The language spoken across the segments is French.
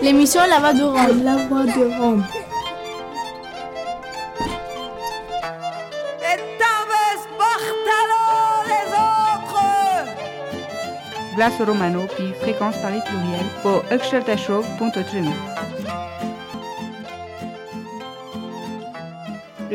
L'émission La Voix de Rome. La Voix de Rome. Glace Romano, puis fréquence Paris pluriel, pour Show.3.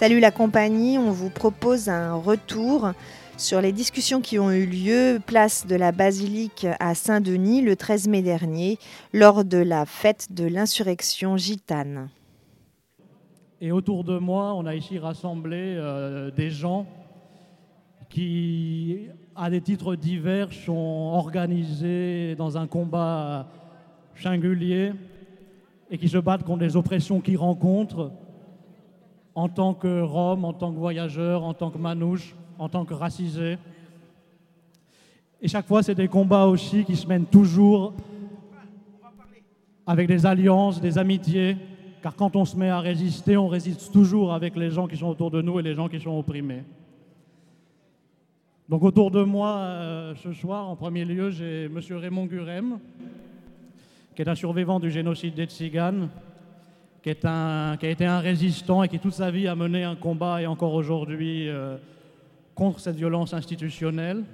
Salut la compagnie, on vous propose un retour sur les discussions qui ont eu lieu place de la basilique à Saint-Denis le 13 mai dernier lors de la fête de l'insurrection gitane. Et autour de moi, on a ici rassemblé euh, des gens qui, à des titres divers, sont organisés dans un combat singulier et qui se battent contre les oppressions qu'ils rencontrent en tant que Rome, en tant que voyageur, en tant que manouche, en tant que racisé. Et chaque fois, c'est des combats aussi qui se mènent toujours avec des alliances, des amitiés, car quand on se met à résister, on résiste toujours avec les gens qui sont autour de nous et les gens qui sont opprimés. Donc autour de moi, euh, ce soir, en premier lieu, j'ai M. Raymond Gurem, qui est un survivant du génocide des Tziganes, qui, est un, qui a été un résistant et qui toute sa vie a mené un combat et encore aujourd'hui euh, contre cette violence institutionnelle.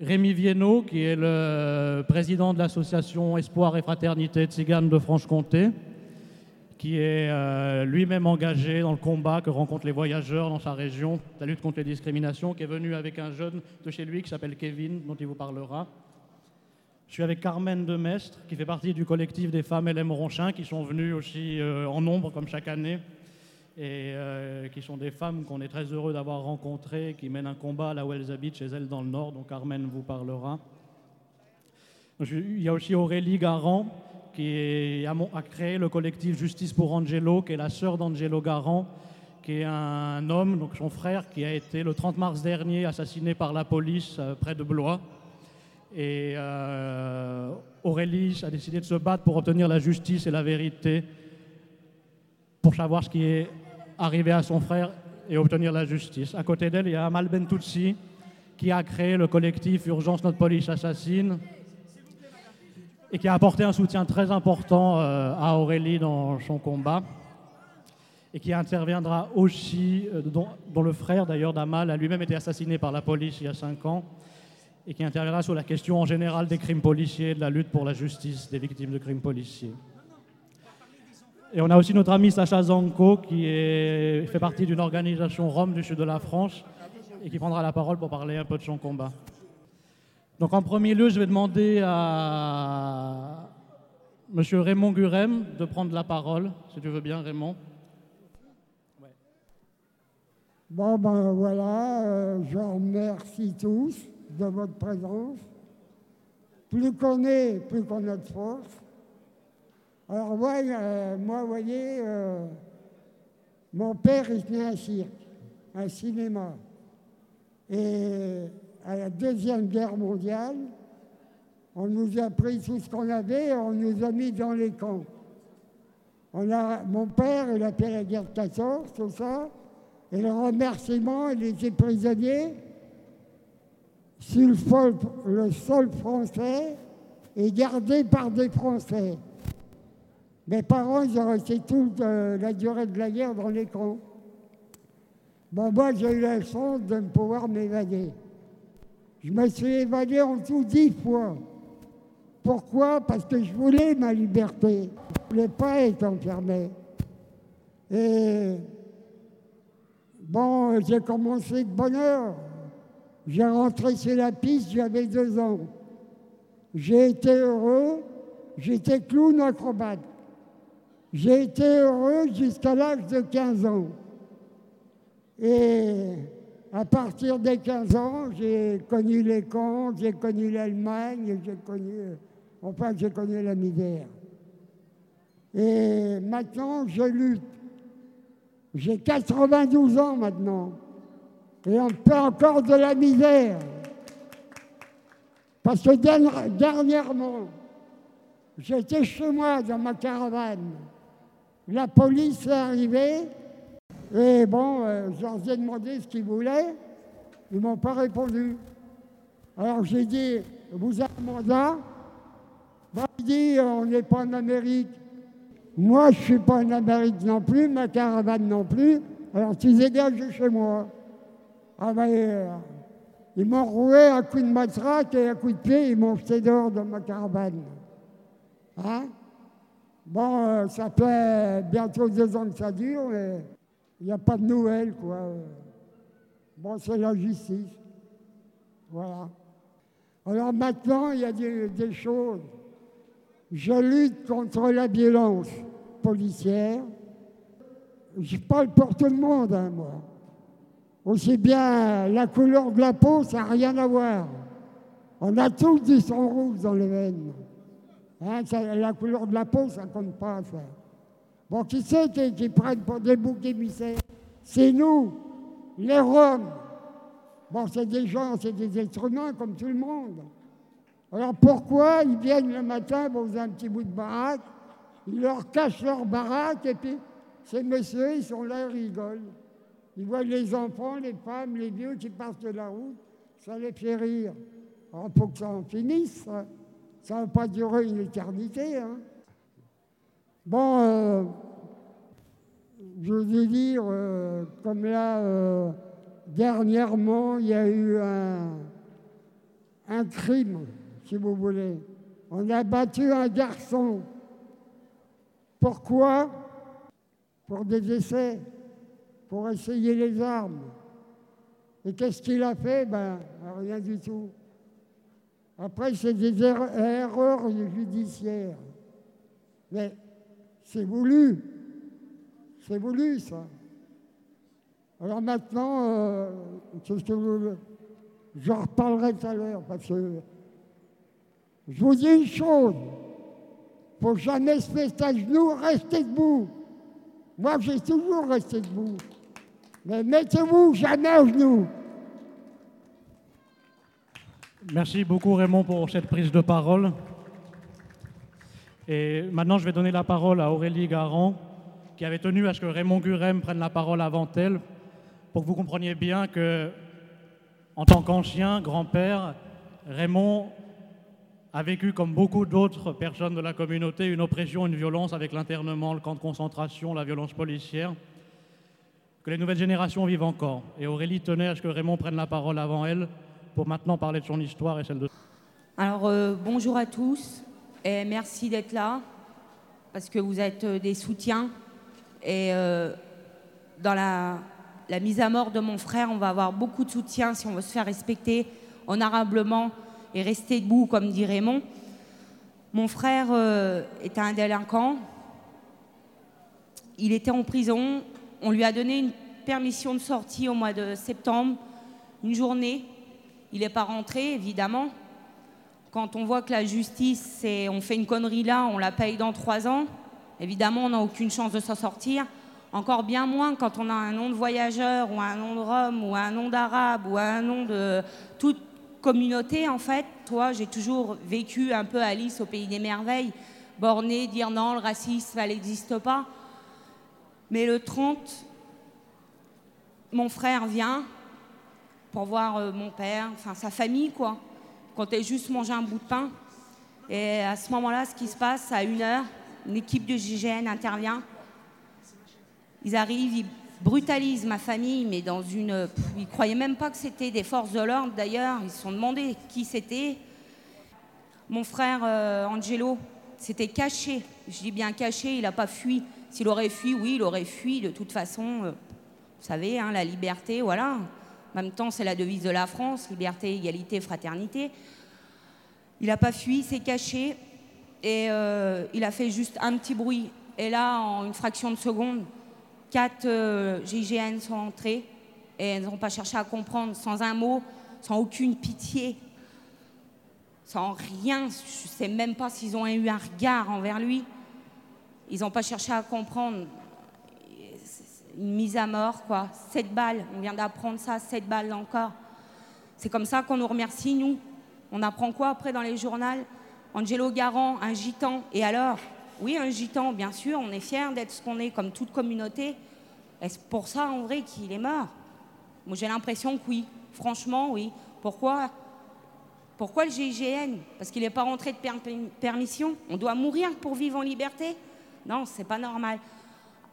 Rémi Viennot, qui est le président de l'association Espoir et Fraternité Tzigane de Franche-Comté, qui est euh, lui-même engagé dans le combat que rencontrent les voyageurs dans sa région, la lutte contre les discriminations, qui est venu avec un jeune de chez lui qui s'appelle Kevin, dont il vous parlera. Je suis avec Carmen Demestre, qui fait partie du collectif des femmes LM Ronchin, qui sont venues aussi euh, en nombre, comme chaque année, et euh, qui sont des femmes qu'on est très heureux d'avoir rencontrées, qui mènent un combat là où elles habitent, chez elles dans le Nord, dont Carmen vous parlera. Il y a aussi Aurélie Garand, qui a, créé le collectif Justice pour Angelo, qui est la sœur d'Angelo Garand, qui est un homme, donc son frère, qui a été le 30 mars dernier assassiné par la police euh, près de Blois. Et euh, Aurélie a décidé de se battre pour obtenir la justice et la vérité, pour savoir ce qui est arrivé à son frère et obtenir la justice. À côté d'elle, il y a Amal Bentoutsi, qui a créé le collectif Urgence Notre Police Assassine et qui a apporté un soutien très important euh, à Aurélie dans son combat et qui interviendra aussi, euh, dont, dont, le frère d'ailleurs d'Amal a lui-même été assassiné par la police il y a cinq ans et qui interviendra sur la question en général des crimes policiers, de la lutte pour la justice des victimes de crimes policiers. Et on a aussi notre ami Sacha Zanko qui fait partie d'une organisation Rome du sud de la France et qui prendra la parole pour parler un peu de son combat. Donc en premier lieu, je vais demander à M. Raymond Gurem de prendre la parole, si tu veux bien Raymond. Bon ben voilà, euh, je remercie tous de votre présence. Plus qu'on est, plus qu'on a de force. Alors euh, moi, vous voyez, euh, mon père, il tenait un cirque, un cinéma. Et à la Deuxième Guerre mondiale, on nous a pris tout ce qu'on avait, on nous a mis dans les camps. Mon père, il a fait la guerre de 14, tout ça, et le remerciement, il était prisonnier sur le sol français est gardé par des Français. Mes parents, ils ont resté toute la durée de la guerre dans l'écran. Bon, moi, j'ai eu la chance de pouvoir m'évader. Je me suis évadé en tout dix fois. Pourquoi? Parce que je voulais ma liberté. Je ne voulais pas être enfermé. Et bon, j'ai commencé de bonne heure. J'ai rentré sur la piste, j'avais deux ans. J'ai été heureux, j'étais clown acrobate. J'ai été heureux jusqu'à l'âge de 15 ans. Et à partir des 15 ans, j'ai connu les camps, j'ai connu l'Allemagne, j'ai connu, enfin, j'ai connu la misère. Et maintenant, je lutte. J'ai 92 ans maintenant. Et on fait encore de la misère. Parce que dernièrement, j'étais chez moi dans ma caravane. La police est arrivée et bon, euh, je leur ai demandé ce qu'ils voulaient. Ils m'ont pas répondu. Alors j'ai dit, vous avez un mandat bah, Il dit, on n'est pas en Amérique. Moi, je ne suis pas en Amérique non plus, ma caravane non plus. Alors tu dégages chez moi. Ah ben, euh, ils m'ont roué un coup de matraque et un coup de pied, ils m'ont jeté dehors dans ma caravane. Hein? Bon, euh, ça fait bientôt deux ans que ça dure, mais il n'y a pas de nouvelles, quoi. Bon, c'est la justice. Voilà. Alors maintenant, il y a des, choses. Je lutte contre la violence policière. Je parle pour tout le monde, hein, moi. Aussi bien la couleur de la peau, ça n'a rien à voir. On a tous du sang rouge dans les veines. La couleur de la peau, ça ne compte pas, ça. Bon, qui c'est qui, prennent pour des boucs émissaires C'est nous, les Roms. Bon, c'est des gens, c'est des êtres humains comme tout le monde. Alors pourquoi ils viennent le matin dans un petit bout de baraque, ils leur cachent leur baraque et puis ces messieurs, ils sont là, ils rigolent. Ils voient les enfants, les femmes, les vieux qui passent de la route, ça les fait rire. Alors pour que ça en finisse, ça ne va pas durer une éternité. Hein. Bon, euh, je veux dire, euh, comme là, euh, dernièrement, il y a eu un, un crime, si vous voulez. On a battu un garçon. Pourquoi? Pour des essais, pour essayer les armes. Et qu'est-ce qu'il a fait? Ben, rien du tout. Après, c'est des erreurs judiciaires. Mais c'est voulu. C'est voulu, ça. Alors maintenant, euh, j'en reparlerai tout à l'heure, parce que je vous dis une chose, faut jamais se mettre à genoux, rester debout. Moi, j'ai toujours resté debout. Mais mettez-vous jamais à genoux. Merci beaucoup Raymond pour cette prise de parole. Et maintenant, je vais donner la parole à Aurélie Garand, qui avait tenu à ce que Raymond Gurem prenne la parole avant elle, pour que vous compreniez bien que, en tant qu'ancien grand-père, Raymond a vécu, comme beaucoup d'autres personnes de la communauté, une oppression, une violence avec l'internement, le camp de concentration, la violence policière, que les nouvelles générations vivent encore. Et Aurélie tenait à ce que Raymond prenne la parole avant elle pour maintenant parler de son histoire et celle de... Alors, euh, bonjour à tous et merci d'être là parce que vous êtes euh, des soutiens. Et euh, dans la, mise à mort de mon frère, on va avoir beaucoup de soutien si on veut se faire respecter honorablement et rester debout, comme dit Raymond. Mon frère était un délinquant. Il était en prison. On lui a donné une permission de sortie au mois de septembre, une journée. Il n'est pas rentré, évidemment. Quand on voit que la justice, on fait une connerie là, on la paye dans trois ans, évidemment, on n'a aucune chance de s'en sortir. Encore bien moins quand on a un nom de voyageur ou un nom de Rome ou un nom d'arabe ou un nom de toute communauté, en fait. Toi, j'ai toujours vécu un peu Alice au pays des merveilles, borné, dire non, le racisme, ça n'existe pas. Mais le 30, mon frère vient, pour voir euh, mon père, enfin sa famille, quoi. Quand elle juste mangé un bout de pain. Et à ce moment-là, ce qui se passe, à une heure, une équipe de GIGN intervient. Ils arrivent, ils brutalise ma famille, mais dans une. Ils croyaient même pas que c'était des forces de l'ordre d'ailleurs. Ils se sont demandé qui c'était. Mon frère euh, Angelo s'était caché. Je dis bien caché, il n'a pas fui. S'il aurait fui, oui, il aurait fui. De toute façon, euh, vous savez, hein, la liberté, voilà. En même temps, c'est la devise de la France liberté, égalité, fraternité. Il n'a pas fui, il s'est caché et euh, il a fait juste un petit bruit. Et là, en une fraction de seconde, quatre euh, GIGN sont entrés et elles n'ont pas cherché à comprendre, sans un mot, sans aucune pitié, sans rien. Je ne sais même pas s'ils ont eu un regard envers lui. Ils n'ont pas cherché à comprendre. Une mise à mort, quoi. Sept balles, on vient d'apprendre ça, sept balles encore. C'est comme ça qu'on nous remercie, nous. On apprend quoi après dans les journaux? Angelo Garant, un gitan. Et alors? Oui, un gitan, bien sûr, on est fiers d'être ce qu'on est, comme toute communauté. Est-ce pour ça, en vrai, qu'il est mort? Moi, j'ai l'impression que oui. Franchement, oui. Pourquoi? Pourquoi le GIGN Parce qu'il n'est pas rentré de per- permission? On doit mourir pour vivre en liberté? Non, c'est pas normal.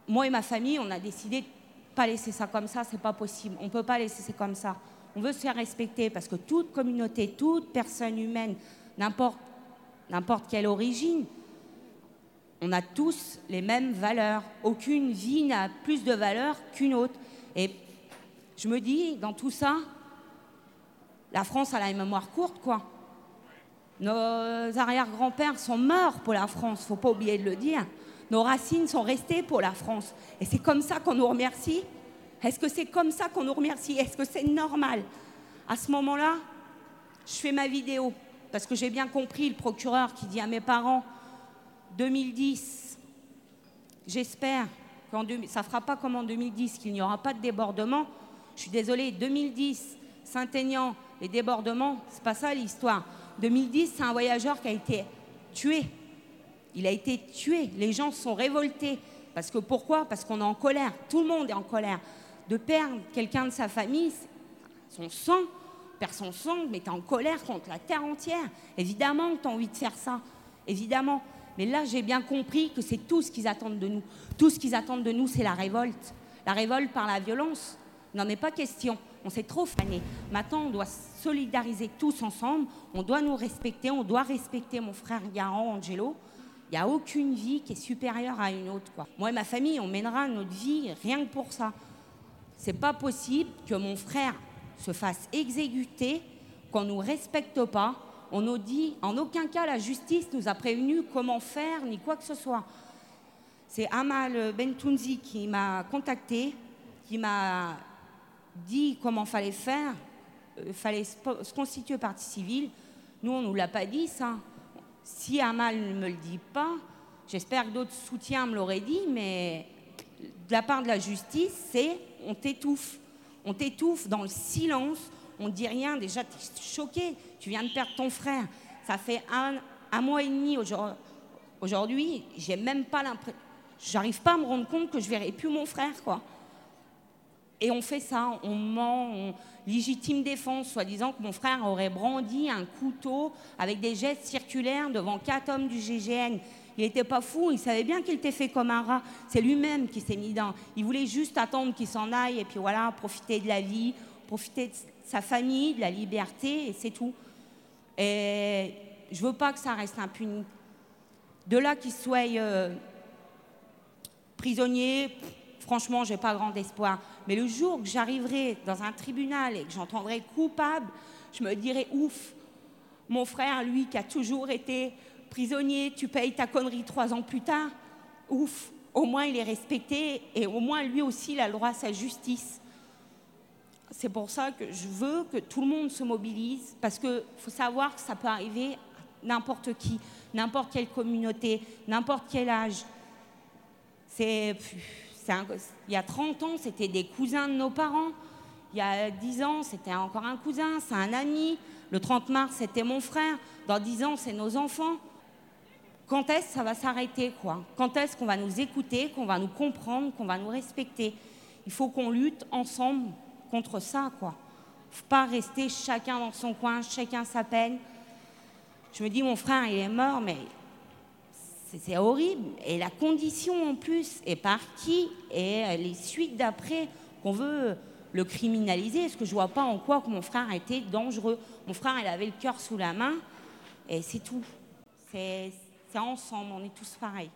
Moi et ma famille, on a décidé de pas laisser ça comme ça, c'est pas possible. On peut pas laisser ça comme ça. On veut se faire respecter parce que toute communauté, toute personne humaine, n'importe quelle origine, on a tous les mêmes valeurs. Aucune vie n'a plus de valeur qu'une autre. Et je me dis, dans tout ça, la France a la mémoire courte, quoi. Nos arrière-grands-pères sont morts pour la France, faut pas oublier de le dire. Nos racines sont restées pour la France. Et c'est comme ça qu'on nous remercie Est-ce que c'est comme ça qu'on nous remercie? Est-ce que c'est normal? À ce moment-là, je fais ma vidéo parce que j'ai bien compris le procureur qui dit à mes parents 2010, j'espère qu'en ça ne fera pas comme en 2010, qu'il n'y aura pas de débordement. Je suis désolée, 2010, Saint-Aignan, les débordements, c'est pas ça l'histoire. 2010, c'est un voyageur qui a été tué. Il a été tué. Les gens sont révoltés. Parce que pourquoi? Parce qu'on est en colère. Tout le monde est en colère. De perdre quelqu'un de sa famille, son sang, perd son sang, mais tu es en colère contre la terre entière. Évidemment que tu as envie de faire ça. Évidemment. Mais là, j'ai bien compris que c'est tout ce qu'ils attendent de nous. Tout ce qu'ils attendent de nous, c'est la révolte. La révolte par la violence. N'en est pas question. On s'est trop fané. Maintenant, on doit se solidariser tous ensemble. On doit nous respecter. On doit respecter mon frère Garant, Angelo. Il n'y a aucune vie qui est supérieure à une autre. Moi et ma famille, on mènera notre vie rien que pour ça. C'est pas possible que mon frère se fasse exécuter, qu'on ne nous respecte pas. On nous dit, en aucun cas, la justice nous a prévenu comment faire, ni quoi que ce soit. C'est Amal Bentounzi qui m'a contacté, qui m'a dit comment fallait faire. Il fallait se po- se constituer partie civile. Nous, on ne nous l'a pas dit, ça. Si Amal ne me le dit pas, j'espère que d'autres soutiens me l'auraient dit, mais de la part de la justice, c'est on t'étouffe. On t'étouffe dans le silence, on ne dit rien. Déjà, tu es choqué, tu viens de perdre ton frère. Ça fait un, un mois et demi aujourd- aujourd'hui, j'ai même pas l'impression. J'arrive pas à me rendre compte que je verrai plus mon frère, quoi. Et on fait ça, on ment, on légitime défense, soi-disant que mon frère aurait brandi un couteau avec des gestes circulaires devant quatre hommes du GGN. Il n'était pas fou, il savait bien qu'il était fait comme un rat. C'est lui-même qui s'est mis dans. Il voulait juste attendre qu'il s'en aille et puis voilà, profiter de la vie, profiter de sa famille, de la liberté et c'est tout. Et je veux pas que ça reste impuni. De là qu'il soit euh, prisonnier, franchement, j'ai pas grand espoir. Mais le jour que j'arriverai dans un tribunal et que j'entendrai coupable, je me dirai ouf. Mon frère, lui, qui a toujours été prisonnier, tu payes ta connerie trois ans plus tard, ouf. Au moins, il est respecté et au moins, lui aussi, il a le droit à sa justice. C'est pour ça que je veux que tout le monde se mobilise, parce qu'il faut savoir que ça peut arriver à n'importe qui, n'importe quelle communauté, n'importe quel âge. C'est il y a 30 ans, c'était des cousins de nos parents. Il y a 10 ans, c'était encore un cousin, c'est un ami. Le 30 mars, c'était mon frère. Dans 10 ans, c'est nos enfants. Quand est-ce que ça va s'arrêter, quoi? Quand est-ce qu'on va nous écouter, qu'on va nous comprendre, qu'on va nous respecter? Il faut qu'on lutte ensemble contre ça, quoi. faut pas rester chacun dans son coin, chacun sa peine. Je me dis, mon frère, il est mort, mais c'est horrible. Et la condition en plus est partie et les suites d'après qu'on veut le criminaliser, parce que je vois pas en quoi mon frère était dangereux. Mon frère, il avait le cœur sous la main et c'est tout. C'est ensemble, on est tous pareils.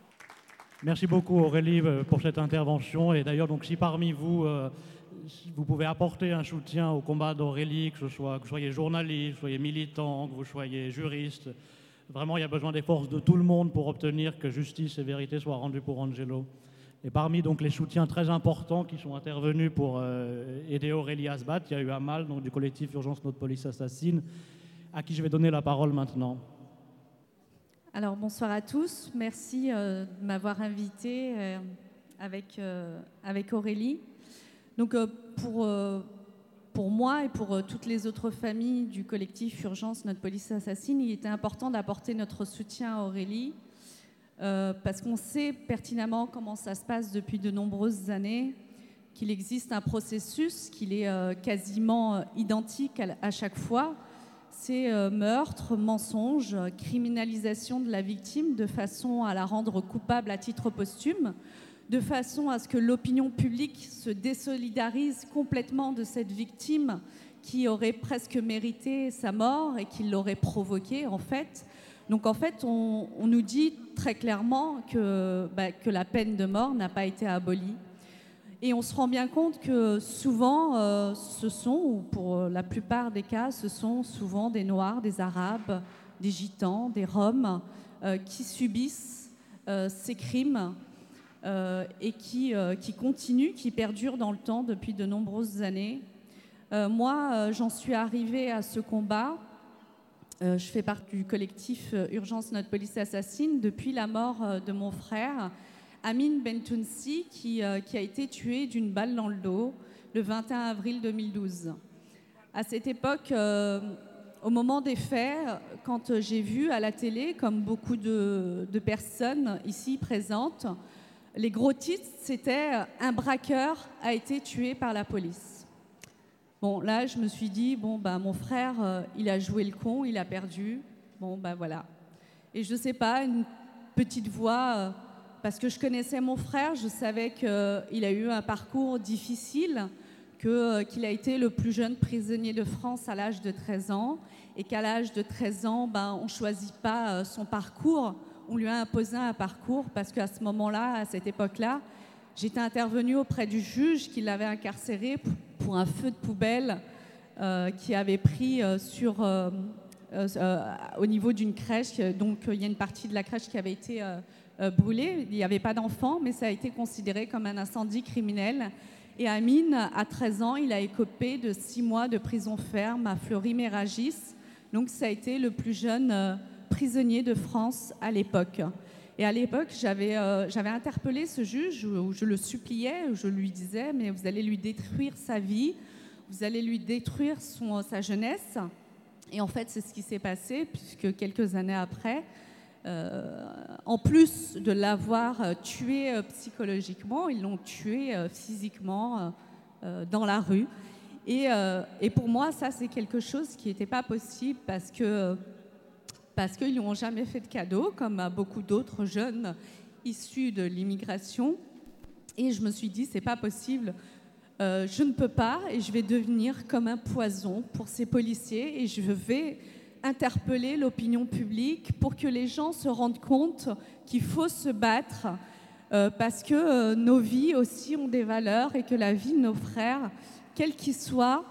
Merci beaucoup Aurélie euh, pour cette intervention. Et d'ailleurs, donc si parmi vous, euh, vous pouvez apporter un soutien au combat d'Aurélie, que ce soit que vous soyez journaliste, que vous soyez militant, que vous soyez juriste, vraiment il y a besoin des forces de tout le monde pour obtenir que justice et vérité soient rendues pour Angelo. Et parmi donc les soutiens très importants qui sont intervenus pour euh, aider Aurélie à se battre, il y a eu Amal, donc du collectif Urgence Notre Police Assassine, à qui je vais donner la parole maintenant. Alors bonsoir à tous, merci euh, de m'avoir invité euh, avec, avec Aurélie. Donc pour, pour moi et pour toutes les autres familles du collectif Urgence Notre Police Assassine, il était important d'apporter notre soutien à Aurélie parce qu'on sait pertinemment comment ça se passe depuis de nombreuses années, qu'il existe un processus, qu'il est quasiment identique à chaque fois. C'est euh, meurtre, mensonge, criminalisation de la victime de façon à la rendre coupable à titre posthume, de façon à ce que l'opinion publique se désolidarise complètement de cette victime qui aurait presque mérité sa mort et qui l'aurait provoquée en fait. Donc en fait, on, nous dit très clairement que, bah, que la peine de mort n'a pas été abolie. Et on se rend bien compte que souvent, euh, ce sont, ou pour la plupart des cas, ce sont souvent des Noirs, des Arabes, des Gitans, des Roms euh, qui subissent euh, ces crimes et qui, qui continuent, qui perdurent dans le temps depuis de nombreuses années. moi, j'en suis arrivée à ce combat. je fais partie du collectif Urgence Notre Police Assassine depuis la mort de mon frère Amin Bentounsi, qui, euh, qui a été tué d'une balle dans le dos le 21 avril 2012. À cette époque, euh, au moment des faits, quand j'ai vu à la télé, comme beaucoup de, personnes ici présentes, les gros titres, c'était Un braqueur a été tué par la police. Bon, là, je me suis dit, bon, ben, mon frère, euh, il a joué le con, il a perdu. Bon, ben voilà. Et je ne sais pas, une petite voix parce que je connaissais mon frère, je savais qu'il a eu un parcours difficile, euh, qu'il a été le plus jeune prisonnier de France à l'âge de 13 ans, et qu'à l'âge de 13 ans, ben, on ne choisit pas euh, son parcours, on lui a imposé un parcours, parce qu'à ce moment-là, à cette époque-là, j'étais intervenue auprès du juge qui l'avait incarcéré pour un feu de poubelle euh, qui avait pris sur, au niveau d'une crèche. Donc il y a une partie de la crèche qui avait été euh, brûlé. Il n'y avait pas d'enfant, mais ça a été considéré comme un incendie criminel. Et Amine, à 13 ans, il a écopé de 6 mois de prison ferme à Fleury-Méragis. Donc ça a été le plus jeune euh, prisonnier de France à l'époque. Et à l'époque, j'avais euh, interpellé ce juge où je le suppliais, où je lui disais, mais vous allez lui détruire sa vie, vous allez lui détruire son, sa jeunesse. Et en fait, c'est ce qui s'est passé, puisque quelques années après, euh, en plus de l'avoir euh, tué psychologiquement, ils l'ont tué physiquement dans la rue. Et, pour moi, ça, c'est quelque chose qui n'était pas possible parce que parce qu'ils n'ont jamais fait de cadeau, comme à beaucoup d'autres jeunes issus de l'immigration. Et je me suis dit, c'est pas possible. je ne peux pas et je vais devenir comme un poison pour ces policiers et je vais interpeller l'opinion publique pour que les gens se rendent compte qu'il faut se battre euh, parce que euh, nos vies aussi ont des valeurs et que la vie de nos frères, quels qu'ils soient,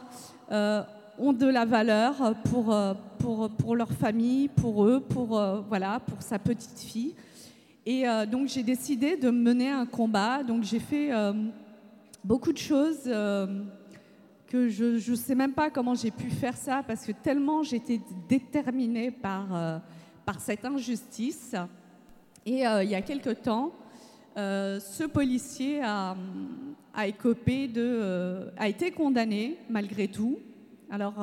euh, ont de la valeur pour, pour, pour, leur famille, pour eux, pour, voilà, pour sa petite fille. Et donc j'ai décidé de mener un combat. Donc j'ai fait beaucoup de choses je ne sais même pas comment j'ai pu faire ça parce que tellement j'étais déterminée par, euh, par cette injustice. Et euh, il y a quelque temps, euh, ce policier a, a, écopé de, a été condamné malgré tout. Alors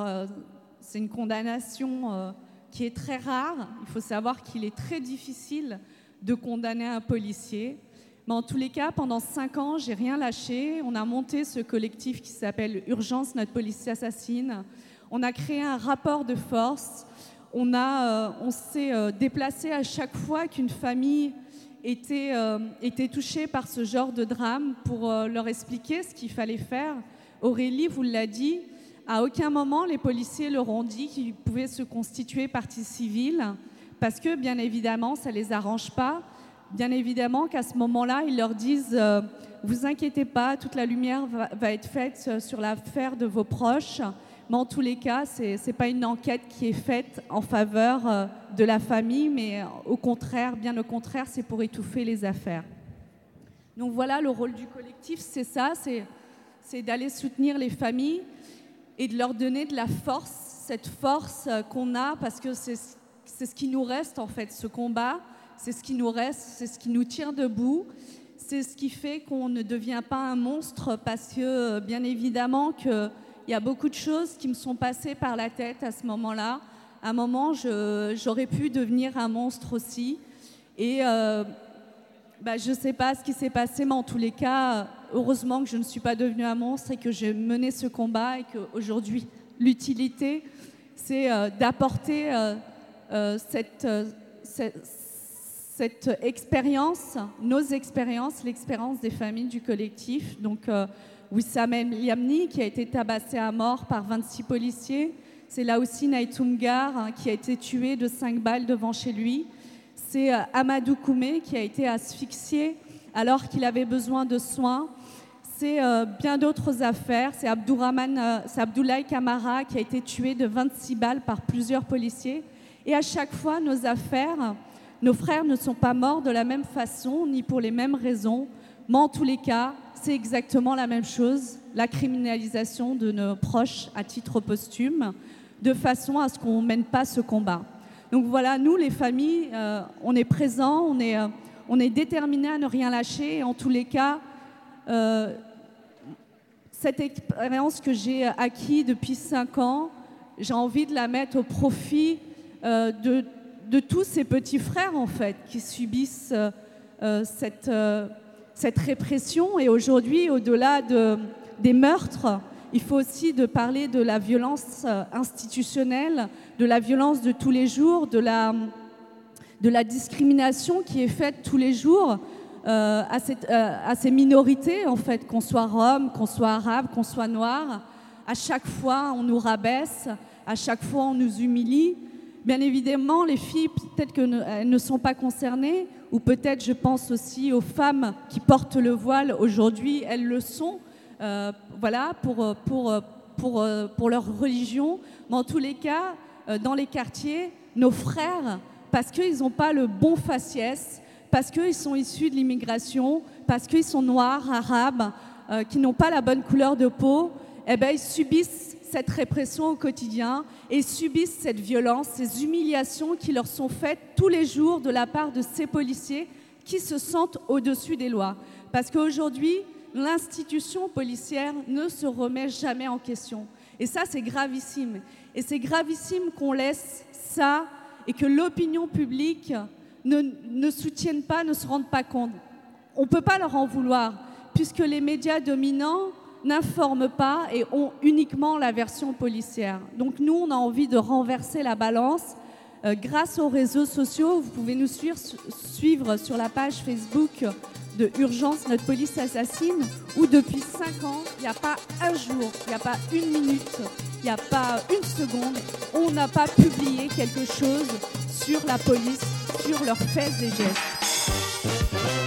c'est une condamnation qui est très rare. Il faut savoir qu'il est très difficile de condamner un policier. Mais en tous les cas, pendant cinq ans, j'ai rien lâché. On a monté ce collectif qui s'appelle Urgence, notre policier assassine. On a créé un rapport de force. On, euh, on s'est euh, déplacé à chaque fois qu'une famille étaient, euh, étaient touchés par ce genre de drame pour euh, leur expliquer ce qu'il fallait faire. Aurélie vous l'a dit, à aucun moment les policiers leur ont dit qu'ils pouvaient se constituer partie civile parce que bien évidemment ça ne les arrange pas. Bien évidemment qu'à ce moment-là, ils leur disent euh, Vous inquiétez pas, toute la lumière va, être faite sur l'affaire de vos proches. Mais en tous les cas, ce n'est pas une enquête qui est faite en faveur euh, de la famille, mais euh, au contraire, bien au contraire, c'est pour étouffer les affaires. Donc voilà, le rôle du collectif, c'est ça, c'est d'aller soutenir les familles et de leur donner de la force, cette force euh, qu'on a, parce que c'est ce qui nous reste en fait, ce combat, c'est ce qui nous reste, c'est ce qui nous tient debout, c'est ce qui fait qu'on ne devient pas un monstre, parce que bien évidemment que il y a beaucoup de choses qui me sont passées par la tête à ce moment-là. À un moment, j'aurais pu devenir un monstre aussi. Et euh, bah, je ne sais pas ce qui s'est passé, mais en tous les cas, heureusement que je ne suis pas devenue un monstre et que j'ai mené ce combat et qu'aujourd'hui, l'utilité, c'est euh, d'apporter euh, cette, cette, cette expérience, nos expériences, l'expérience des familles du collectif. Donc, Wissam Yamni qui a été tabassé à mort par 26 policiers. C'est là aussi Naïtoumgar hein, qui a été tué de 5 balles devant chez lui. C'est euh, Amadou Koumé qui a été asphyxié alors qu'il avait besoin de soins. C'est euh, bien d'autres affaires. C'est euh, Abdoulaye Kamara qui a été tué de 26 balles par plusieurs policiers. Et à chaque fois, nos affaires, nos frères ne sont pas morts de la même façon ni pour les mêmes raisons. Mais en tous les cas, c'est exactement la même chose, la criminalisation de nos proches à titre posthume, de façon à ce qu'on ne mène pas ce combat. Donc voilà, nous, les familles, euh, on est présents, on est, euh, on est déterminés à ne rien lâcher. En tous les cas, euh, cette expérience que j'ai acquise depuis cinq ans, j'ai envie de la mettre au profit de, tous ces petits frères, en fait, qui subissent cette répression. Et aujourd'hui, au-delà de, des meurtres, il faut aussi parler de la violence euh, institutionnelle, de la violence de tous les jours, de la, discrimination qui est faite tous les jours euh, euh, à, ces minorités, en fait, qu'on soit rome, qu'on soit arabe, qu'on soit noir. À chaque fois, on nous rabaisse, à chaque fois, on nous humilie. Bien évidemment, les filles, peut-être qu'elles ne sont pas concernées, ou peut-être je pense aussi aux femmes qui portent le voile aujourd'hui, elles le sont, voilà, pour, pour, pour, pour, leur religion. Mais en tous les cas, euh, dans les quartiers, nos frères, parce qu'ils n'ont pas le bon faciès, parce qu'ils sont issus de l'immigration, parce qu'ils sont noirs, arabes, euh, qui n'ont pas la bonne couleur de peau, eh ben, ils subissent cette répression au quotidien et subissent cette violence, ces humiliations qui leur sont faites tous les jours de la part de ces policiers qui se sentent au-dessus des lois. Parce qu'aujourd'hui, l'institution policière ne se remet jamais en question. Et ça, c'est gravissime. Et c'est gravissime qu'on laisse ça et que l'opinion publique ne, ne, soutienne pas, ne se rende pas compte. On ne peut pas leur en vouloir, puisque les médias dominants n'informent pas et ont uniquement la version policière. Donc nous, on a envie de renverser la balance. Euh, grâce aux réseaux sociaux, vous pouvez nous suivre, suivre sur la page Facebook de Urgence Notre Police Assassine, où depuis 5 ans, il n'y a pas un jour, il n'y a pas une minute, il n'y a pas une seconde, on n'a pas publié quelque chose sur la police, sur leurs faits et gestes.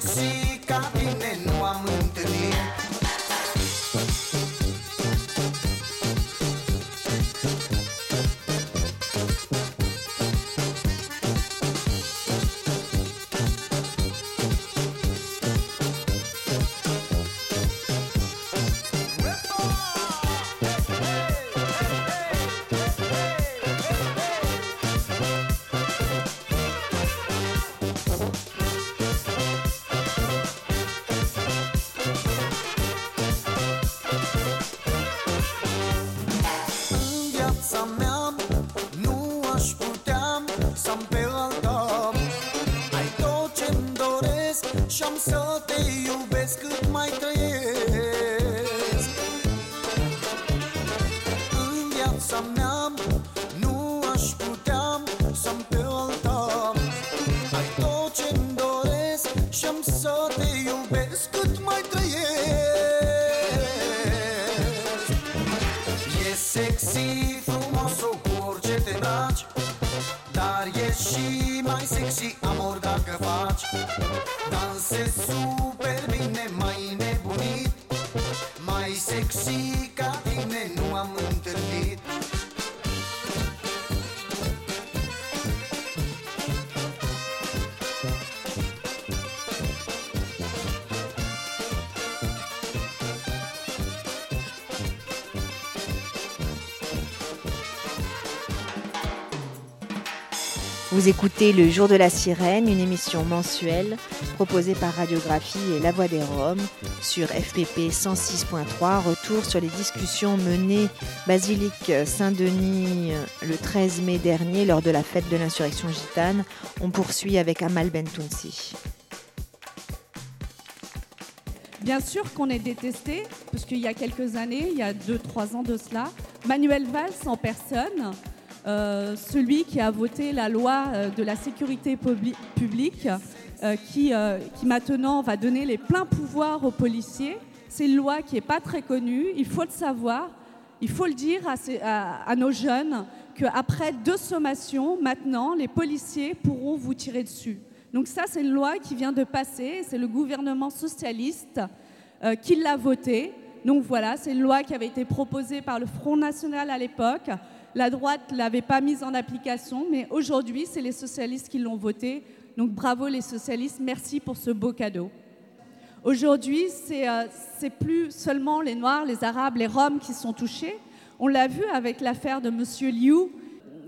sexy, cabinet noir. Sexy Vous écoutez Le Jour de la Sirène, une émission mensuelle proposée par Radiographie et La Voix des Roms sur FPP 106.3. Retour sur les discussions menées Basilique Saint-Denis le 13 mai dernier lors de la fête de l'insurrection gitane. On poursuit avec Amal Bentounsi. Bien sûr qu'on est détesté, parce qu'il y a quelques années, il y a 2-3 ans de cela, Manuel Valls en personne, euh, celui qui a voté la loi euh, de la sécurité publi- publique, euh, qui, qui maintenant va donner les pleins pouvoirs aux policiers. C'est une loi qui n'est pas très connue, il faut le savoir, il faut le dire à, nos jeunes qu'après deux sommations, maintenant, les policiers pourront vous tirer dessus. Donc ça, c'est une loi qui vient de passer, c'est le gouvernement socialiste qui l'a votée. Donc voilà, c'est une loi qui avait été proposée par le Front National à l'époque. La droite ne l'avait pas mise en application, mais aujourd'hui, c'est les socialistes qui l'ont votée. Donc bravo les socialistes, merci pour ce beau cadeau. Aujourd'hui, c'est euh, c'est plus seulement les Noirs, les Arabes, les Roms qui sont touchés. On l'a vu avec l'affaire de Monsieur Liu,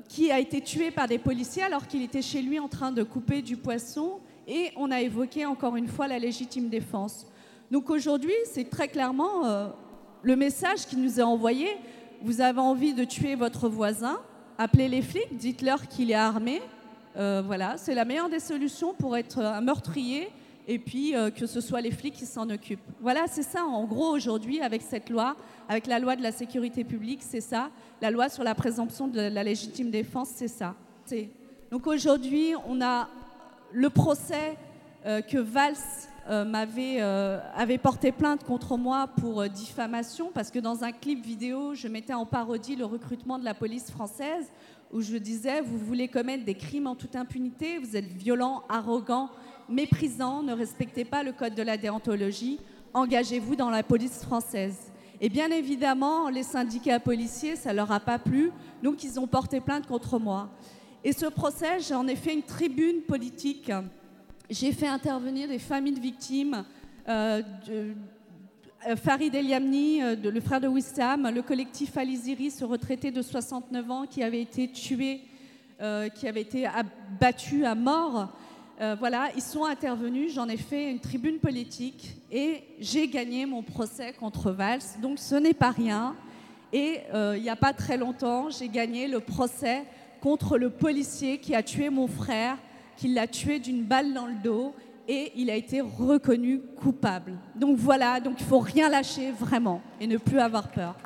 qui a été tué par des policiers alors qu'il était chez lui en train de couper du poisson. Et on a évoqué encore une fois la légitime défense. Donc aujourd'hui, c'est très clairement euh, le message qui nous est envoyé. Vous avez envie de tuer votre voisin, appelez les flics, dites-leur qu'il est armé. Euh, voilà, c'est la meilleure des solutions pour être un meurtrier et puis euh, que ce soit les flics qui s'en occupent. Voilà, c'est ça en gros aujourd'hui avec cette loi, avec la loi de la sécurité publique, c'est ça. La loi sur la présomption de la légitime défense, c'est ça. Donc aujourd'hui, on a le procès euh, que Valls m'avait euh, avait porté plainte contre moi pour euh, diffamation parce que dans un clip vidéo, je mettais en parodie le recrutement de la police française où je disais vous voulez commettre des crimes en toute impunité, vous êtes violent, arrogant, méprisant, ne respectez pas le code de la déontologie, engagez-vous dans la police française. Et bien évidemment, les syndicats policiers, ça leur a pas plu, donc ils ont porté plainte contre moi. Et ce procès, j'en ai fait une tribune politique. J'ai fait intervenir des familles de victimes, euh, euh, Farid El Yamni, euh, le frère de Wissam, le collectif Aliziri, ce retraité de 69 ans qui avait été tué, qui avait été abattu à mort. Voilà, ils sont intervenus, j'en ai fait une tribune politique et j'ai gagné mon procès contre Valls. Donc ce n'est pas rien. Et il n'y a pas très longtemps, j'ai gagné le procès contre le policier qui a tué mon frère, qui l'a tué d'une balle dans le dos et il a été reconnu coupable. Donc voilà, donc il faut rien lâcher vraiment et ne plus avoir peur.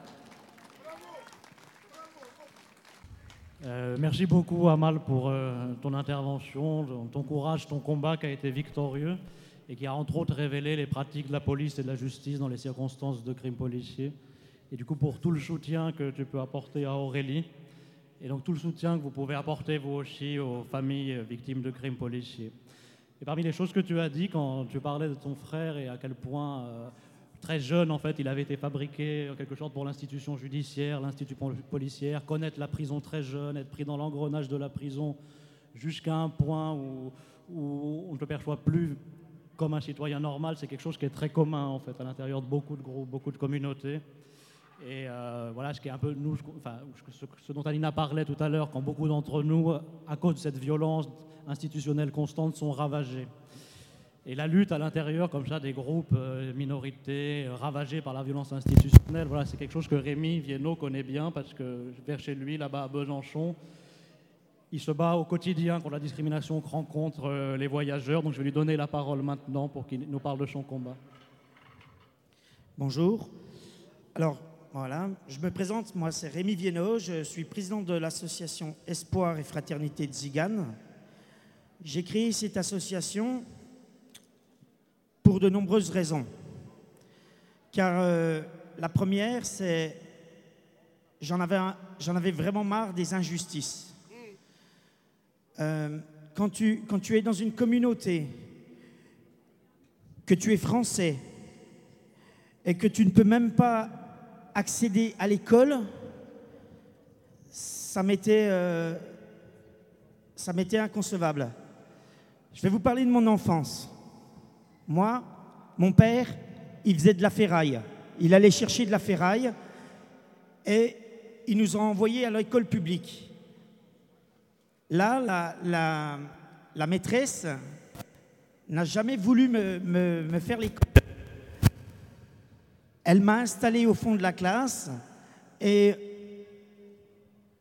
Euh, merci beaucoup Amal pour euh, ton intervention, ton courage, ton combat qui a été victorieux et qui a entre autres révélé les pratiques de la police et de la justice dans les circonstances de crimes policiers. Et du coup pour tout le soutien que tu peux apporter à Aurélie et donc tout le soutien que vous pouvez apporter vous aussi aux familles victimes de crimes policiers. Et parmi les choses que tu as dit quand tu parlais de ton frère et à quel point, euh, très jeune, en fait, il avait été fabriqué en quelque sorte pour l'institution judiciaire, l'institut policière, connaître la prison très jeune, être pris dans l'engrenage de la prison jusqu'à un point où, où on ne te perçoit plus comme un citoyen normal, c'est quelque chose qui est très commun en fait à l'intérieur de beaucoup de groupes, beaucoup de communautés. Et euh, voilà ce qui est un peu nous, enfin, ce, dont Alina parlait tout à l'heure, quand beaucoup d'entre nous, à cause de cette violence institutionnelle constante, sont ravagés. Et la lutte à l'intérieur, comme ça, des groupes euh, minorités euh, ravagés par la violence institutionnelle, voilà, c'est quelque chose que Rémi Viennot connaît bien parce que vers chez lui, là-bas à Besançon, il se bat au quotidien contre la discrimination que rencontrent les voyageurs. Donc je vais lui donner la parole maintenant pour qu'il nous parle de son combat. Bonjour. Alors, voilà, je me présente, moi c'est Rémi Viennot, je suis président de l'association Espoir et Fraternité de Zigane. J'ai créé cette association pour de nombreuses raisons. Car euh, la première, c'est j'en avais, j'en avais vraiment marre des injustices. Euh, quand, tu, quand tu es dans une communauté, que tu es français et que tu ne peux même pas accéder à l'école, ça m'était, euh, ça m'était inconcevable. Je vais vous parler de mon enfance. Moi, mon père, il faisait de la ferraille. Il allait chercher de la ferraille et il nous a envoyés à l'école publique. Là, la, maîtresse n'a jamais voulu me faire l'école. Elle m'a installé au fond de la classe et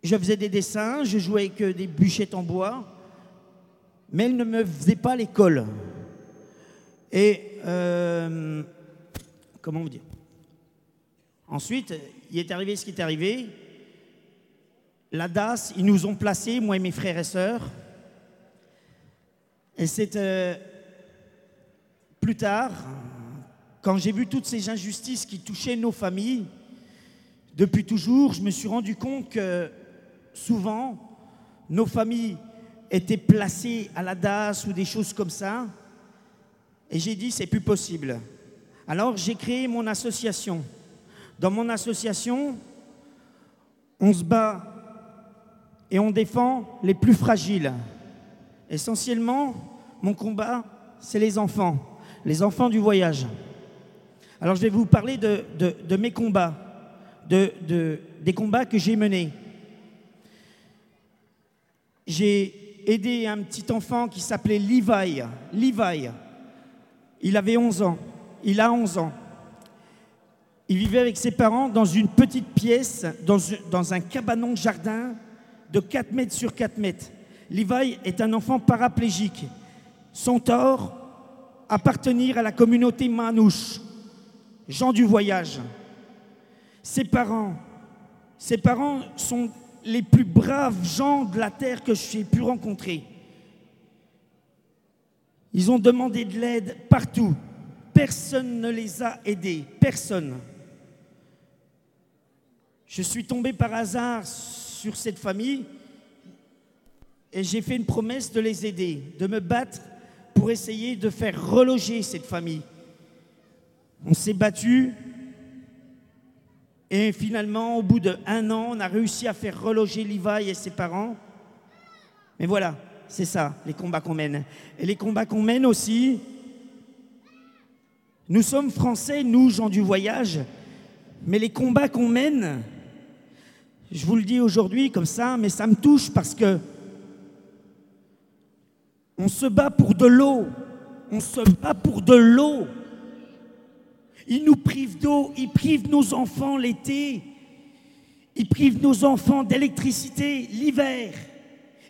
je faisais des dessins, je jouais avec des bûchettes en bois, mais elle ne me faisait pas l'école. Et euh, comment vous dire? Ensuite, il est arrivé ce qui est arrivé. La DAS, ils nous ont placés, moi et mes frères et sœurs. Et c'est euh, plus tard, quand j'ai vu toutes ces injustices qui touchaient nos familles, depuis toujours, je me suis rendu compte que souvent, nos familles étaient placées à la DAS ou des choses comme ça. Et j'ai dit, c'est plus possible. Alors j'ai créé mon association. Dans mon association, on se bat et on défend les plus fragiles. Essentiellement, mon combat, c'est les enfants, les enfants du voyage. Alors je vais vous parler de, mes combats, de, des combats que j'ai menés. J'ai aidé un petit enfant qui s'appelait Levi. Levi. Il avait 11 ans. Il a 11 ans. Il vivait avec ses parents dans une petite pièce, dans, un cabanon de jardin de 4 mètres sur 4 mètres. Levi est un enfant paraplégique. Son tort, appartenir à la communauté manouche, gens du voyage. Ses parents, ses parents sont les plus braves gens de la terre que j'ai pu rencontrer. Ils ont demandé de l'aide partout. Personne ne les a aidés. Personne. Je suis tombé par hasard sur cette famille et j'ai fait une promesse de les aider, de me battre pour essayer de faire reloger cette famille. On s'est battu et finalement, au bout d'un an, on a réussi à faire reloger Levi et ses parents. Mais voilà, c'est ça, les combats qu'on mène. Et les combats qu'on mène aussi, nous sommes français, nous, gens du voyage, mais les combats qu'on mène, je vous le dis aujourd'hui comme ça, mais ça me touche parce que on se bat pour de l'eau. On se bat pour de l'eau. Ils nous privent d'eau, ils privent nos enfants l'été, ils privent nos enfants d'électricité l'hiver,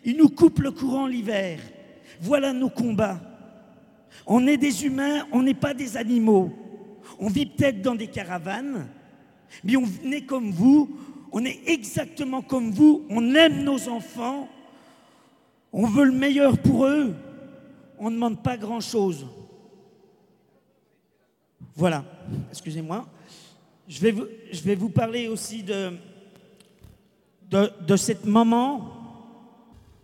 ils nous coupent le courant l'hiver. Voilà nos combats. On est des humains, on n'est pas des animaux. On vit peut-être dans des caravanes, mais on est comme vous, on est exactement comme vous, on aime nos enfants, on veut le meilleur pour eux, on ne demande pas grand-chose. Voilà, excusez-moi. Je vais, vous, parler aussi de, de, de cette maman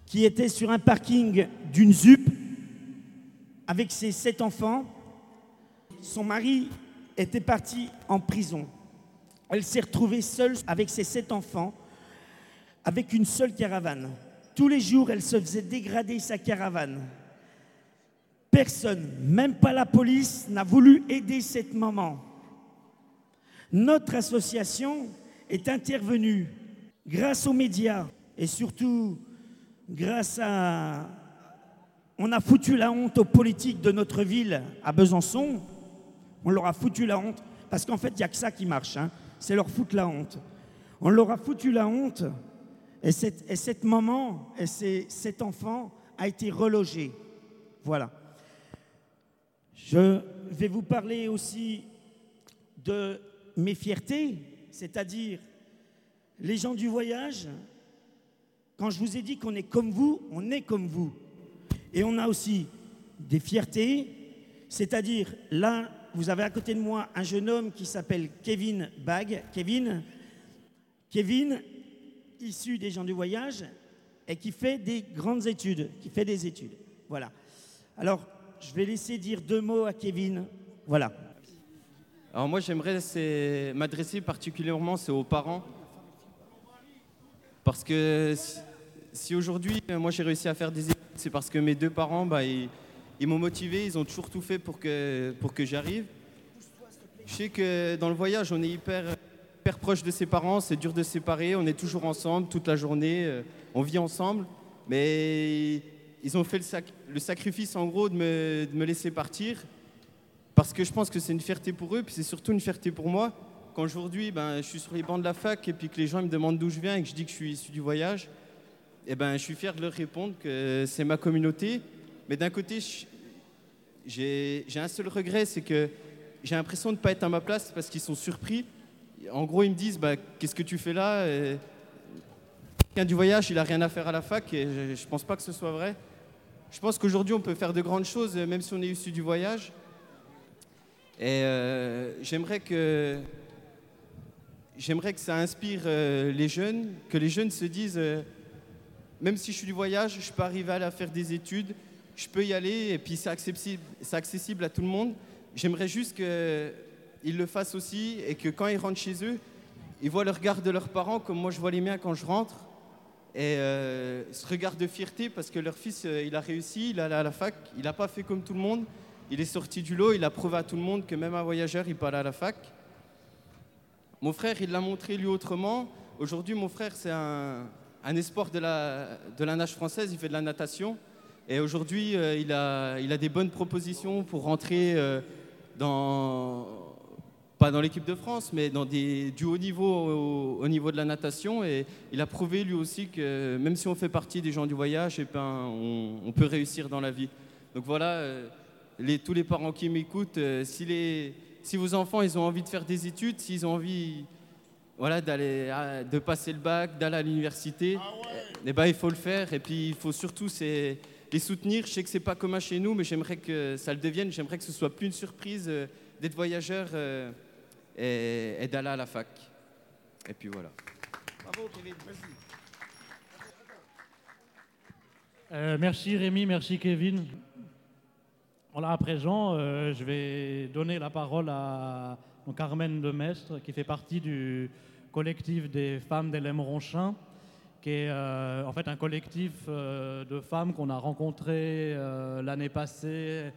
qui était sur un parking d'une ZUP avec ses sept enfants. Son mari était parti en prison. Elle s'est retrouvée seule avec ses sept enfants, avec une seule caravane. Tous les jours, elle se faisait dégrader sa caravane. Personne, même pas la police, n'a voulu aider cette maman. Notre association est intervenue grâce aux médias et surtout grâce à... On a foutu la honte aux politiques de notre ville à Besançon. On leur a foutu la honte parce qu'en fait, il n'y a que ça qui marche. hein. C'est leur foutre la honte. On leur a foutu la honte et cette, et cette maman et cet enfant a été relogé. Voilà. Je vais vous parler aussi de mes fiertés, c'est-à-dire les gens du voyage. Quand je vous ai dit qu'on est comme vous, on est comme vous. Et on a aussi des fiertés, c'est-à-dire là, vous avez à côté de moi un jeune homme qui s'appelle Kevin Bag. Kevin, Kevin, issu des gens du voyage et qui fait des grandes études, qui fait des études. Voilà. Alors, je vais laisser dire deux mots à Kevin. Voilà. Alors moi j'aimerais m'adresser particulièrement aux parents. Parce que si, aujourd'hui euh, moi j'ai réussi à faire des études, c'est parce que mes deux parents bah, ils, m'ont motivé, ils ont toujours tout fait pour que, pour que j'arrive. Je sais que dans le voyage on est hyper, proche de ses parents, c'est dur de séparer, on est toujours ensemble toute la journée, euh, on vit ensemble. Mais ils ont fait le, sac- le sacrifice en gros de me, laisser partir parce que je pense que c'est une fierté pour eux, puis c'est surtout une fierté pour moi. Quand aujourd'hui, ben, je suis sur les bancs de la fac et puis que les gens me demandent d'où je viens et que je dis que je suis issu du voyage, eh ben, je suis fier de leur répondre que c'est ma communauté. Mais d'un côté, j'ai un seul regret, c'est que j'ai l'impression de ne pas être à ma place parce qu'ils sont surpris. En gros, ils me disent bah, Qu'est-ce que tu fais là? Et Quelqu'un du voyage, il n'a rien à faire à la fac et je ne pense pas que ce soit vrai. Je pense qu'aujourd'hui, on peut faire de grandes choses, même si on est issu du voyage. Et euh, j'aimerais que j'aimerais que ça inspire euh, les jeunes, que les jeunes se disent, euh, même si je suis du voyage, je peux arriver à faire des études, je peux y aller, et puis c'est accessible, c'est accessible à tout le monde. J'aimerais juste qu'ils le fassent aussi, et que quand ils rentrent chez eux, ils voient le regard de leurs parents, comme moi je vois les miens quand je rentre, et euh, ce regard de fierté, parce que leur fils, euh, il a réussi, il est allé à la fac, il n'a pas fait comme tout le monde, il est sorti du lot, il a prouvé à tout le monde que même un voyageur, il peut aller à la fac. Mon frère, il l'a montré lui autrement. Aujourd'hui, mon frère, c'est un, un espoir de la, de la nage française, il fait de la natation. Et aujourd'hui, euh, il, a, il a des bonnes propositions pour rentrer euh, dans, pas dans l'équipe de France, mais dans des, du haut niveau au, au niveau de la natation. Et il a prouvé lui aussi que même si on fait partie des gens du voyage, eh ben, on, on peut réussir dans la vie. Donc voilà, euh, les, tous les parents qui m'écoutent, euh, si, les, si vos enfants ils ont envie de faire des études, s'ils ont envie voilà, d'aller, de passer le bac, d'aller à l'université, eh ben, il faut le faire. Et puis il faut surtout c'est, les soutenir. Je sais que c'est pas commun chez nous, mais j'aimerais que ça le devienne. J'aimerais que ce soit plus une surprise euh, d'être voyageur et, et d'aller à la fac. Et puis voilà. Bravo, Kevin. Merci. Euh, merci Rémi, merci Kevin. Voilà, à présent, euh, je vais donner la parole à donc, Carmen de Mestre, qui fait partie du collectif des femmes d'Hélène Ronchin, qui est euh, en fait un collectif euh, de femmes qu'on a rencontré euh, l'année passée,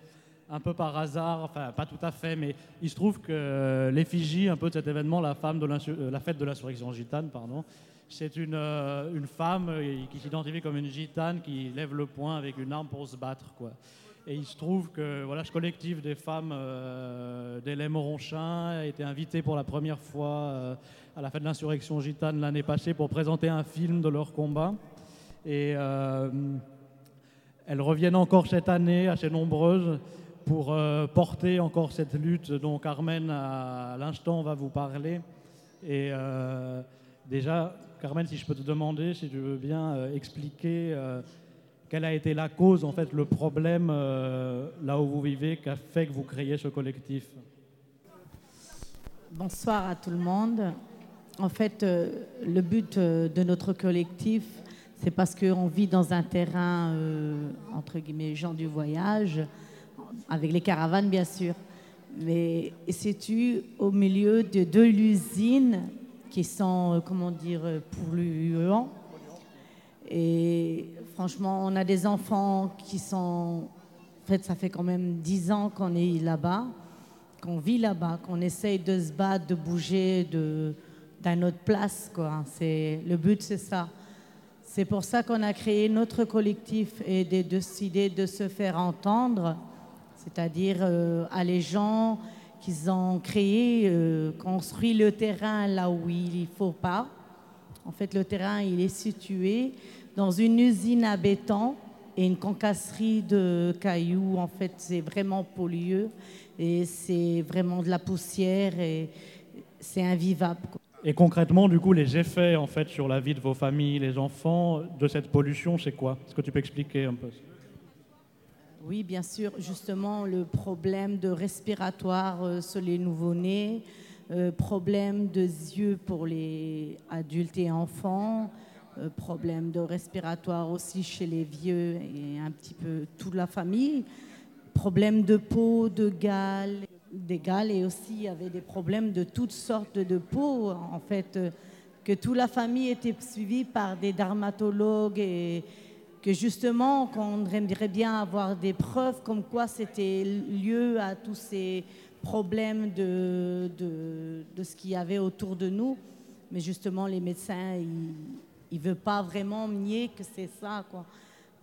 un peu par hasard, enfin pas tout à fait, mais il se trouve que euh, l'effigie un peu de cet événement, la, femme de l'insu- euh, la fête de l'insurrection gitane, pardon, c'est une, euh, une femme qui s'identifie comme une gitane qui lève le poing avec une arme pour se battre. Quoi. Et il se trouve que voilà, ce collectif des femmes euh, d'Hélène a été invité pour la première fois à la fête de l'insurrection gitane l'année passée pour présenter un film de leur combat. Et elles reviennent encore cette année, assez nombreuses, pour euh, porter encore cette lutte dont Carmen, à l'instant, va vous parler. Et euh, déjà, Carmen, si je peux te demander, si tu veux bien euh, expliquer quelle a été la cause, en fait, le problème là où vous vivez, qui a fait que vous créez ce collectif? Bonsoir à tout le monde. En fait, le but de notre collectif, c'est parce qu'on vit dans un terrain, entre guillemets, gens du voyage. Avec les caravanes bien sûr. Mais c'est-tu au milieu de deux usines qui sont, euh, comment dire, euh, polluants. Et franchement, on a des enfants qui sont... En fait, ça fait quand même dix ans qu'on est là-bas, qu'on vit là-bas, qu'on essaye de se battre, de bouger de, dans notre place. Quoi. Le but, c'est ça. C'est pour ça qu'on a créé notre collectif et de décider de se faire entendre, c'est-à-dire euh, à les gens qu'ils ont créé, euh, construit le terrain là où il ne faut pas. En fait, le terrain, il est situé dans une usine à béton et une concasserie de cailloux. En fait, c'est vraiment pollueux et c'est vraiment de la poussière et c'est invivable. Et concrètement, du coup, les effets en fait sur la vie de vos familles, les enfants, de cette pollution, c'est quoi? Est-ce que tu peux expliquer un peu oui, bien sûr. Justement, le problème de respiratoire euh, sur les nouveau-nés, euh, problème de yeux pour les adultes et enfants, euh, problème de respiratoire aussi chez les vieux et un petit peu toute la famille, problème de peau, de gale, des gales et aussi il y avait des problèmes de toutes sortes de peau en fait que toute la famille était suivie par des dermatologues et que justement, qu'on aimerait bien avoir des preuves comme quoi c'était lieu à tous ces problèmes de, de, ce qu'il y avait autour de nous. Mais justement, les médecins, ils ne veulent pas vraiment nier que c'est ça. Quoi.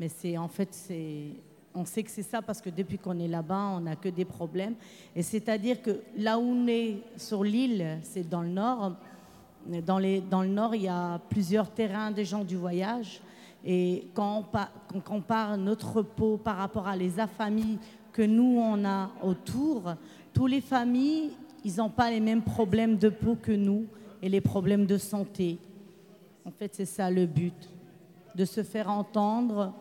Mais c'est en fait, c'est, on sait que c'est ça parce que depuis qu'on est là-bas, on n'a que des problèmes. Et c'est-à-dire que là où on est sur l'île, c'est dans le nord. Dans, dans le nord, il y a plusieurs terrains des gens du voyage. Et quand on, compare notre peau par rapport à les familles que nous, on a autour, toutes les familles, ils n'ont pas les mêmes problèmes de peau que nous et les problèmes de santé. En fait, c'est ça le but, de se faire entendre.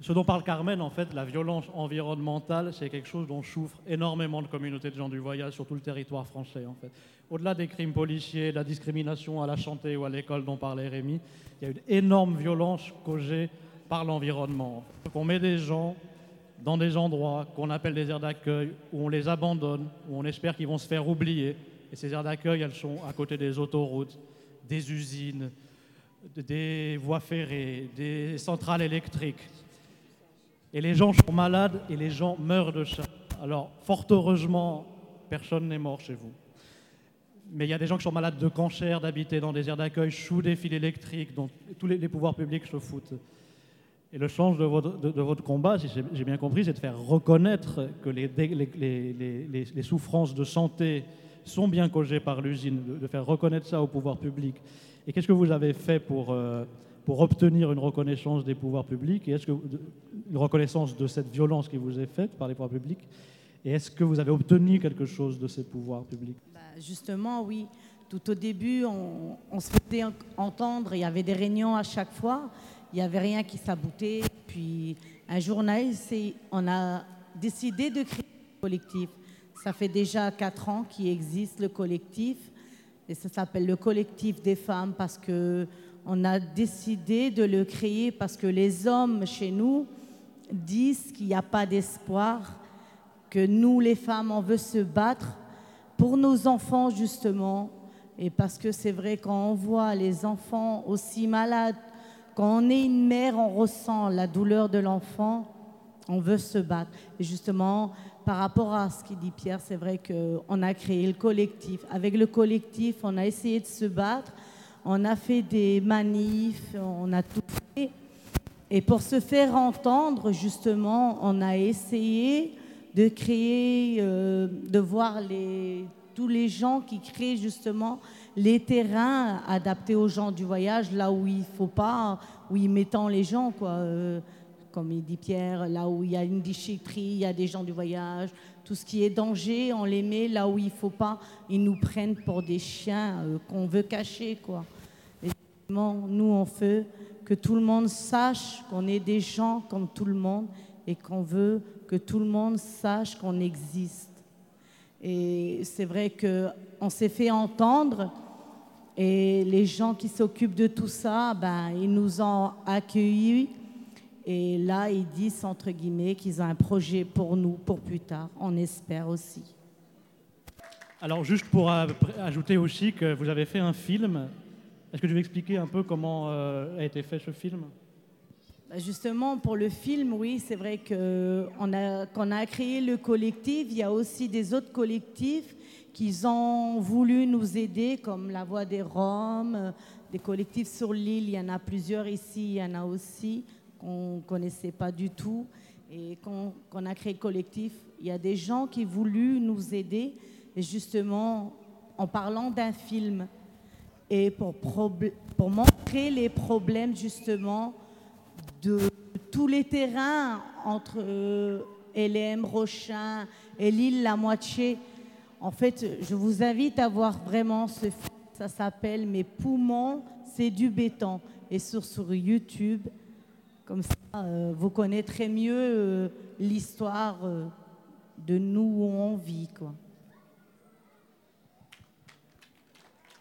Ce dont parle Carmen, en fait, la violence environnementale, c'est quelque chose dont souffrent énormément de communautés de gens du voyage sur tout le territoire français, en fait au-delà des crimes policiers, de la discrimination à la santé ou à l'école dont parlait Rémi, il y a une énorme violence causée par l'environnement. On met des gens dans des endroits qu'on appelle des aires d'accueil, où on les abandonne, où on espère qu'ils vont se faire oublier. Et ces aires d'accueil, elles sont à côté des autoroutes, des usines, des voies ferrées, des centrales électriques. Et les gens sont malades et les gens meurent de ça. Alors, fort heureusement, personne n'est mort chez vous mais il y a des gens qui sont malades de cancer, d'habiter dans des aires d'accueil sous des fils électriques, dont tous les, pouvoirs publics se foutent. Et le sens de votre, de, votre combat, si j'ai bien compris, c'est de faire reconnaître que les, les, les, souffrances de santé sont bien causées par l'usine, de, faire reconnaître ça au pouvoir public. Et qu'est-ce que vous avez fait pour, euh, pour obtenir une reconnaissance des pouvoirs publics Et est-ce que une reconnaissance de cette violence qui vous est faite par les pouvoirs publics Et est-ce que vous avez obtenu quelque chose de ces pouvoirs publics? Justement, oui. Tout au début, on, se faisait entendre, il y avait des réunions à chaque fois, il n'y avait rien qui s'aboutait. Puis un jour, on a décidé de créer un collectif. Ça fait déjà quatre ans qu'il existe le collectif, et ça s'appelle le collectif des femmes parce que on a décidé de le créer parce que les hommes chez nous disent qu'il n'y a pas d'espoir, que nous, les femmes, on veut se battre pour nos enfants justement, et parce que c'est vrai quand on voit les enfants aussi malades, quand on est une mère, on ressent la douleur de l'enfant, on veut se battre. Et justement, par rapport à ce qu'il dit Pierre, c'est vrai qu'on a créé le collectif. Avec le collectif, on a essayé de se battre, on a fait des manifs, on a tout fait. Et pour se faire entendre, justement, on a essayé de créer, euh, de voir les, tous les gens qui créent justement les terrains adaptés aux gens du voyage, là où il ne faut pas, où ils mettent les gens, quoi. Euh, comme il dit Pierre, là où il y a une déchetterie, il y a des gens du voyage, tout ce qui est danger, on les met là où il ne faut pas. Ils nous prennent pour des chiens euh, qu'on veut cacher. Nous, on veut que tout le monde sache qu'on est des gens comme tout le monde et qu'on veut que tout le monde sache qu'on existe. Et c'est vrai qu'on s'est fait entendre et les gens qui s'occupent de tout ça, ben, ils nous ont accueillis Et là, ils disent, entre guillemets, qu'ils ont un projet pour nous, pour plus tard. On espère aussi. Alors, juste pour ajouter aussi que vous avez fait un film. Est-ce que tu veux expliquer un peu comment euh, a été fait ce film? Bah, Justement, pour le film, oui, c'est vrai qu'on a, qu'on a créé le collectif. Il y a aussi des autres collectifs qui ont voulu nous aider, comme La Voix des Roms, euh, des collectifs sur l'île. Il y en a plusieurs ici, il y en a aussi qu'on ne connaissait pas du tout. Et qu'on a créé le collectif, il y a des gens qui ont voulu nous aider, et justement, en parlant d'un film et pour, montrer les problèmes justement de tous les terrains entre euh, LM, Rochin et l'île La Moitié. En fait, je vous invite à voir vraiment ce film. Ça s'appelle Mes poumons, c'est du béton. Et sur, sur YouTube, comme ça, euh, vous connaîtrez mieux euh, l'histoire de nous où on vit. Quoi.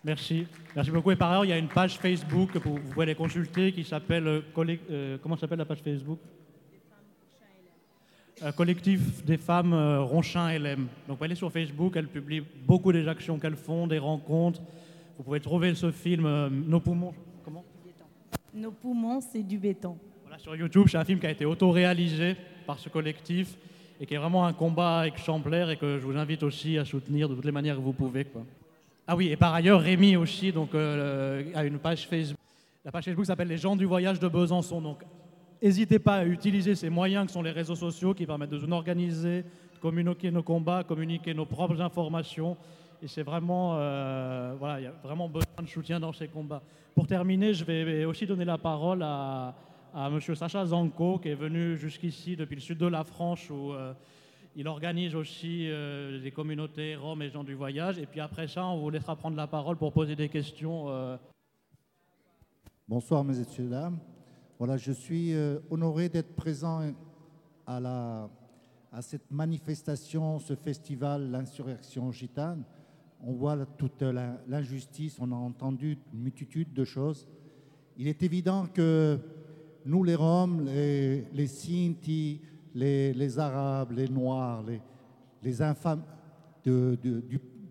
Merci. Merci beaucoup. Et par ailleurs, il y a une page Facebook, vous, vous pouvez les consulter, qui s'appelle. euh, euh, comment s'appelle la page Facebook? Euh, Collectif des femmes euh, Ronchin LM. Donc, pouvez aller sur Facebook, elles publient beaucoup des actions qu'elles font, des rencontres. Vous pouvez trouver ce film, Nos poumons. Comment? Nos poumons, c'est du béton. Voilà, sur YouTube, c'est un film qui a été auto-réalisé par ce collectif et qui est vraiment un combat exemplaire et que je vous invite aussi à soutenir de toutes les manières que vous pouvez. quoi. Ah oui, et par ailleurs, Rémi aussi donc, euh, a une page Facebook. La page Facebook s'appelle Les gens du voyage de Besançon. Donc, n'hésitez pas à utiliser ces moyens que sont les réseaux sociaux qui permettent de nous organiser, de communiquer nos combats, communiquer nos propres informations. Et c'est vraiment, euh, voilà, il y a vraiment besoin de soutien dans ces combats. Pour terminer, je vais aussi donner la parole à, à M. Sacha Zanko, qui est venu jusqu'ici depuis le sud de la France, où euh, il organise aussi euh, des communautés roms et gens du voyage. Et puis après ça, on vous laissera prendre la parole pour poser des questions. euh, Bonsoir, mes messieurs, dames. Voilà, je suis euh, honoré d'être présent à, la, à cette manifestation, ce festival, l'insurrection gitane. On voit toute l'injustice, on a entendu une multitude de choses. Il est évident que nous, les Roms, les Sinti, les, Arabes, les Noirs, les, infâmes de,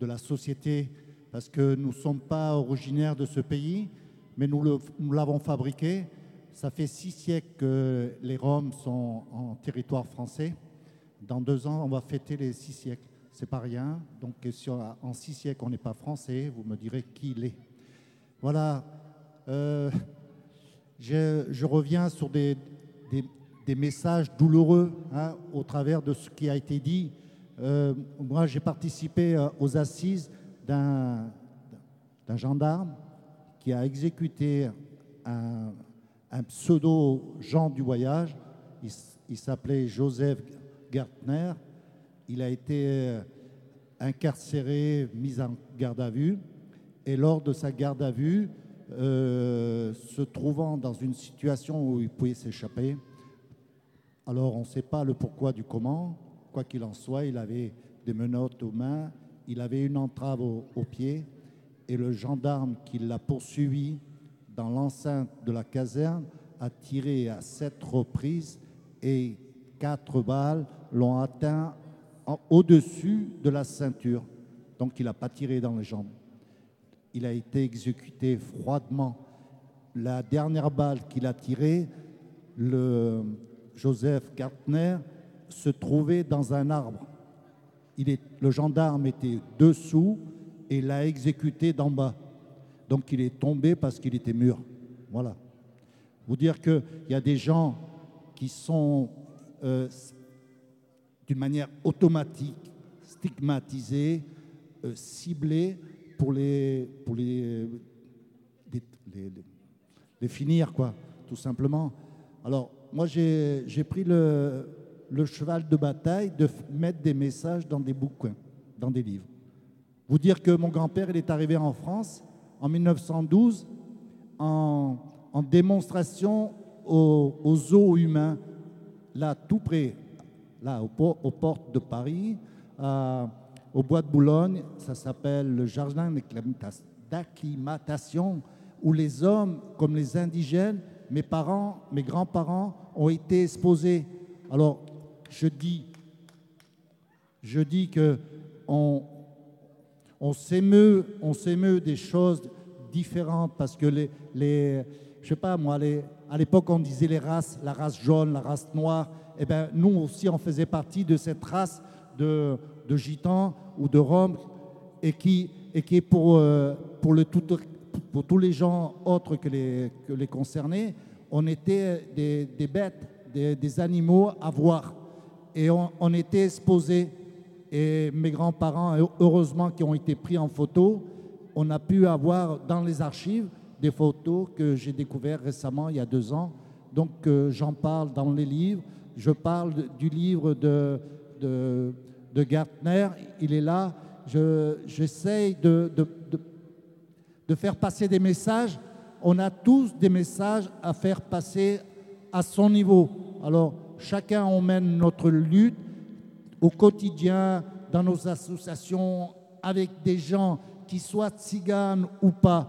la société, parce que nous ne sommes pas originaires de ce pays, mais nous l'avons fabriqué. Ça fait six siècles que les Roms sont en territoire français. Dans deux ans, on va fêter les six siècles. C'est pas rien. Donc, si en six siècles, on n'est pas français, vous me direz qui l'est. Voilà. Euh, je, reviens sur des- des messages douloureux hein, au travers de ce qui a été dit. Euh, moi, j'ai participé euh, aux assises d'un gendarme qui a exécuté un, pseudo Jean du voyage. Il, s'appelait Joseph Gartner. Il a été euh, incarcéré, mis en garde à vue. Et lors de sa garde à vue, se trouvant dans une situation où il pouvait s'échapper, alors on ne sait pas le pourquoi du comment. Quoi qu'il en soit, il avait des menottes aux mains, il avait une entrave au, au pied, et le gendarme qui l'a poursuivi dans l'enceinte de la caserne a tiré à sept reprises et quatre balles l'ont atteint au-dessus de la ceinture. Donc il n'a pas tiré dans les jambes. Il a été exécuté froidement. La dernière balle qu'il a tirée, le Joseph Gartner se trouvait dans un arbre. Le gendarme était dessous et l'a exécuté d'en bas. Donc il est tombé parce qu'il était mûr. Voilà. Vous dire qu'il y a des gens qui sont euh, d'une manière automatique stigmatisés, euh, ciblés pour les, pour les, les- les finir, quoi, tout simplement. Alors, moi, j'ai pris le, cheval de bataille de mettre des messages dans des bouquins, dans des livres. Vous dire que mon grand-père, il est arrivé en France en 1912 en, démonstration aux, aux zoos humains, là, tout près, là, aux portes de Paris, au bois de Boulogne, ça s'appelle le jardin d'acclimata- d'acclimatation, où les hommes, comme les indigènes, mes parents, mes grands-parents, ont été exposés. Alors, je dis, je dis que on, on s'émeut, on s'émeut des choses différentes parce que les, les je sais pas moi, les, à l'époque on disait les races, la race jaune, la race noire. Eh ben nous aussi on faisait partie de cette race de, de gitans ou de roms et qui, et qui est pour, euh, pour, le tout, pour tous les gens autres que les, concernés, on était des, bêtes, des, animaux à voir. Et on, était exposés et mes grands-parents, heureusement, qui ont été pris en photo, on a pu avoir dans les archives des photos que j'ai découvertes récemment, il y a deux ans. Donc euh, j'en parle dans les livres. Je parle du livre de, de, de Gartner, il est là. Je- J'essaye de, de, de- de faire passer des messages. On a tous des messages à faire passer à son niveau. Alors chacun emmène notre lutte au quotidien, dans nos associations, avec des gens qui soient tziganes ou pas.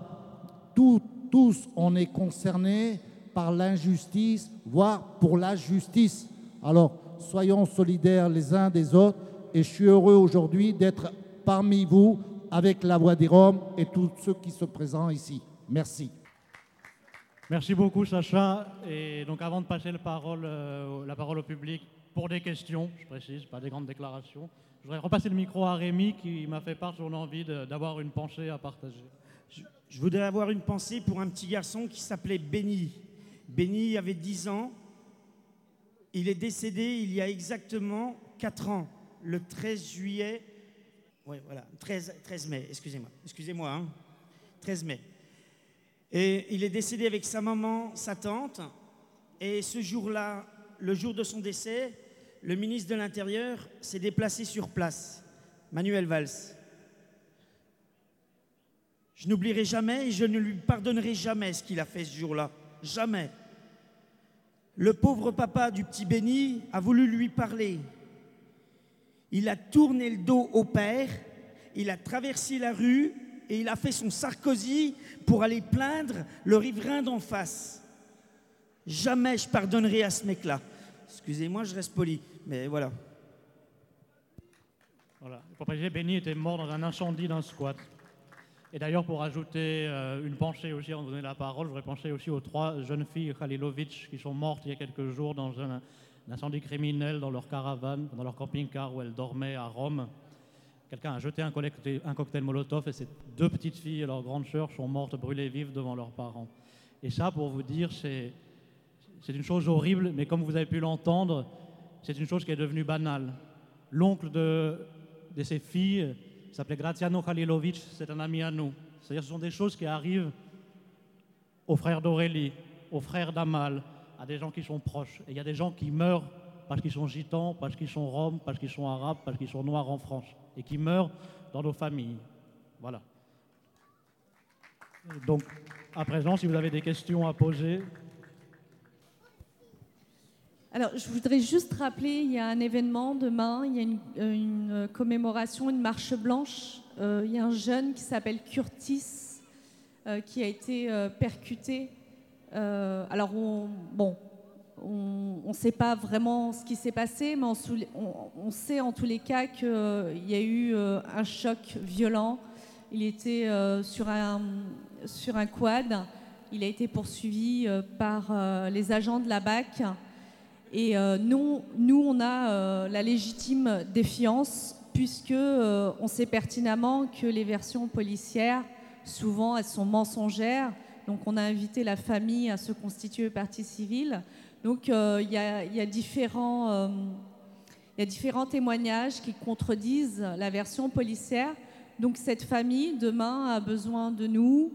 Tout- tous, on est concernés par l'injustice, voire pour la justice. Alors, soyons solidaires les uns des autres. Et je suis heureux aujourd'hui d'être parmi vous avec la Voix des Roms et tous ceux qui se présentent ici. Merci. Merci beaucoup, Sacha. Et donc, avant de passer le parole, euh, la parole au public pour des questions, je précise, pas des grandes déclarations, je voudrais repasser le micro à Rémi qui m'a fait part de son envie d'avoir une pensée à partager. Je voudrais avoir une pensée pour un petit garçon qui s'appelait Benny. Benny avait 10 ans. Il est décédé il y a exactement 4 ans, le 13 juillet. Oui, voilà, 13, 13 mai, excusez-moi. Excusez-moi, hein. 13 mai. Et il est décédé avec sa maman, sa tante. Et ce jour-là, le jour de son décès, le ministre de l'Intérieur s'est déplacé sur place, Manuel Valls. Je n'oublierai jamais et je ne lui pardonnerai jamais ce qu'il a fait ce jour-là. Jamais. Le pauvre papa du petit Béni a voulu lui parler. Il a tourné le dos au père, il a traversé la rue et il a fait son Sarkozy pour aller plaindre le riverain d'en face. Jamais je pardonnerai à ce mec-là. Excusez-moi, je reste poli, mais voilà. Voilà. Pour préciser, Benny était mort dans un incendie d'un squat. Et d'ailleurs, pour ajouter euh, une pensée aussi, avant de donner la parole, je voudrais penser aussi aux trois jeunes filles Khalilovic qui sont mortes il y a quelques jours dans un incendie criminel dans leur caravane, dans leur camping-car où elles dormaient à Rome. Quelqu'un a jeté un, cocktail Molotov et ces deux petites filles et leur grande sœur sont mortes brûlées vives devant leurs parents. Et ça, pour vous dire, c'est une chose horrible, mais comme vous avez pu l'entendre, c'est une chose qui est devenue banale. L'oncle de, de ces filles s'appelait Graziano Khalilovic, c'est un ami à nous. C'est-à-dire ce sont des choses qui arrivent aux frères d'Aurélie, aux frères d'Amal, à des gens qui sont proches. Et il y a des gens qui meurent parce qu'ils sont gitans, parce qu'ils sont roms, parce qu'ils sont arabes, parce qu'ils sont noirs en France, et qui meurent dans nos familles. Voilà. Donc, à présent, si vous avez des questions à poser, Alors, je voudrais juste rappeler, il y a un événement demain, il y a une, euh, commémoration, une marche blanche. Euh, il y a un jeune qui s'appelle Curtis euh, qui a été percuté. Euh, alors, on, bon, on ne sait pas vraiment ce qui s'est passé, mais on, on- sait en tous les cas qu'il y a eu euh, un choc violent. Il était euh, sur, un, sur un quad. Il a été poursuivi euh, par euh, les agents de la BAC. Et euh, nous, nous, on a euh, la légitime défiance puisque euh, on sait pertinemment que les versions policières, souvent, elles sont mensongères. Donc, on a invité la famille à se constituer partie civile. Donc, euh, il y, a, il y a différents, euh, il y a différents témoignages qui contredisent la version policière. Donc, cette famille, demain, a besoin de nous.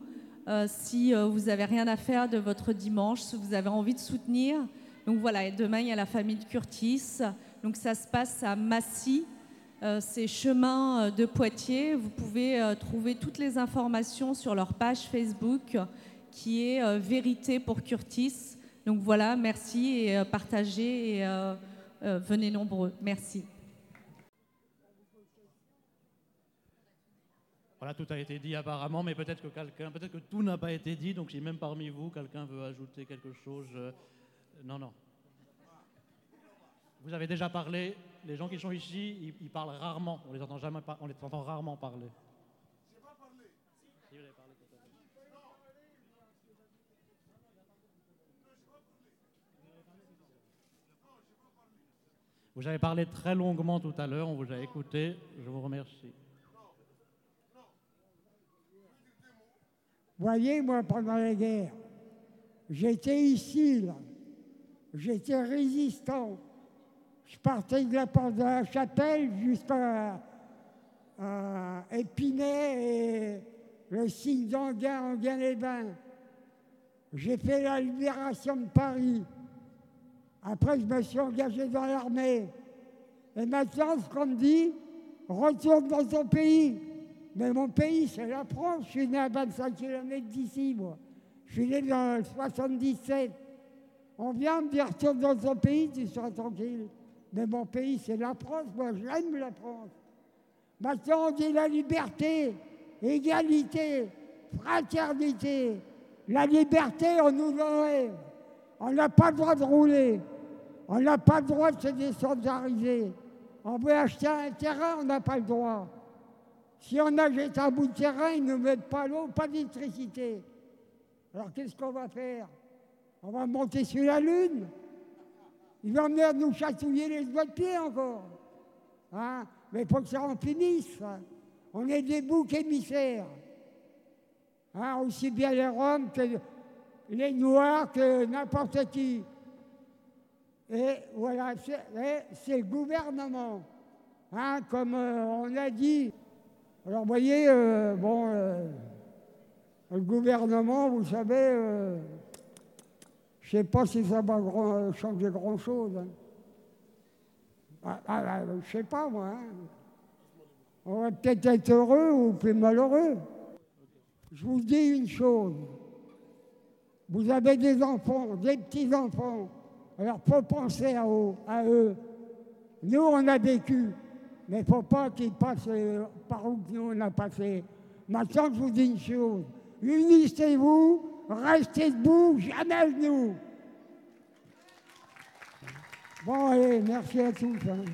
Euh, si vous n'avez rien à faire de votre dimanche, si vous avez envie de soutenir, donc voilà, demain, il y a la famille de Curtis. Donc ça se passe à Massy. Euh, c'est chemin euh, de Poitiers. Vous pouvez trouver toutes les informations sur leur page Facebook qui est euh, Vérité pour Curtis. Donc voilà, merci et euh, partagez et euh, venez nombreux. Merci. Voilà, tout a été dit apparemment, mais peut-être que quelqu'un, peut-être que tout n'a pas été dit. Donc, si même parmi vous, quelqu'un veut ajouter quelque chose, non, non. Vous avez déjà parlé, les gens qui sont ici, ils, parlent rarement, on les entend rarement parler. Vous avez parlé très longuement tout à l'heure, on vous a écouté, je vous remercie. Voyez, moi, pendant la guerre, j'étais ici, là. J'étais résistant. Je partais de la porte de la chapelle jusqu'à Épinay et le signe d'Anguin, Anguin-les-Bains. J'ai fait la libération de Paris. Après, je me suis engagé dans l'armée. Et maintenant, ce qu'on me dit, retourne dans ton pays. Mais mon pays, c'est la France. Je suis né à 25 km d'ici, moi. Je suis né dans le 77. On vient me dire, retourne dans ton pays, tu seras tranquille. Mais mon pays, c'est la France. Moi, j'aime la France. Maintenant, on dit la liberté, égalité, fraternité. La liberté, on nous l'enlève. On n'a pas le droit de rouler. On n'a pas le droit de se désolidariser. On veut acheter un terrain, on n'a pas le droit. Si on achète un bout de terrain, ils ne mettent pas l'eau, pas d'électricité. Alors qu'est-ce qu'on va faire? On va monter sur la Lune? Ils vont venir nous chatouiller les doigts de pied encore. Hein? Mais il faut que ça en finisse. On est des boucs émissaires. Hein, aussi bien les Roms que les Noirs que n'importe qui. Et voilà, c'est le gouvernement. Hein, comme euh, on a dit. Alors, vous voyez, euh, bon, euh, le gouvernement, vous savez, je ne sais pas si ça va changer grand-chose. hein. Ah, ah, ah, je ne sais pas, moi. hein. On va peut-être être heureux ou plus malheureux. Je vous dis une chose. Vous avez des enfants, des petits-enfants. Alors, faut penser à eux, à eux. Nous, on a vécu. Mais il ne faut pas qu'ils passent euh, par où nous, on a passé. Maintenant, je vous dis une chose. Unissez-vous, restez debout, jamais à genoux. Bon, allez, merci à tous. hein.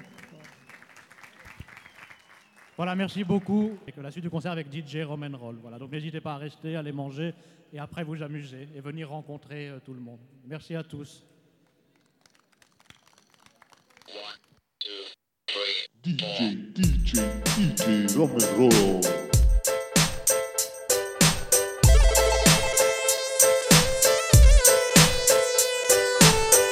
Voilà, merci beaucoup. Et que la suite du concert avec DJ Roman Roll. Voilà, donc n'hésitez pas à rester, aller manger et après vous amuser et venir rencontrer euh, tout le monde. Merci à tous. DJ, DJ, DJ, Roman Roll.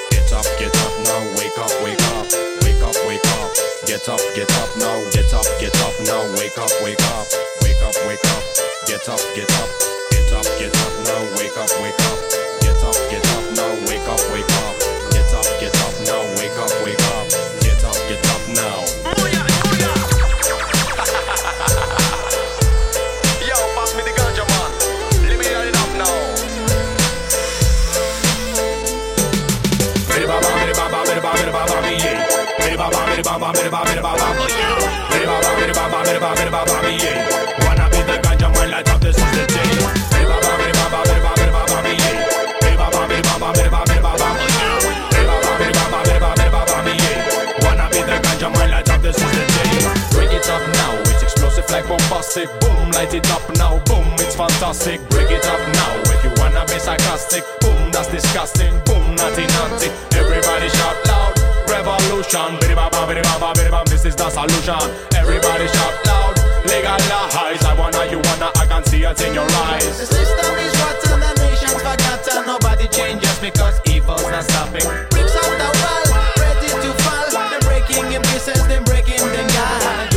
Get up, get up now, wake up, wake up, wake up, wake up. Get up, get up now, get up, get up now, wake up, wake up, wake up, wake up. Get up, get up, get up, get up now, wake up, wake up. Get up, get up now, wake up, wake up. Get up, get up now, wake up. classic. Boom, light it up now. Boom, it's fantastic. Break it up now if you wanna be sarcastic. Boom, that's disgusting. Boom, naughty naughty. Everybody shout loud. Revolution. Bitty baba, bitty baba, bitty baba. This is the solution. Everybody shout loud. Legalize. I wanna, you wanna. I can see it in your eyes. The system is rotten. The nation's forgotten. Nobody changes because evil's not stopping. Bricks on the wall, ready to fall. They're breaking in pieces. They're breaking the guy.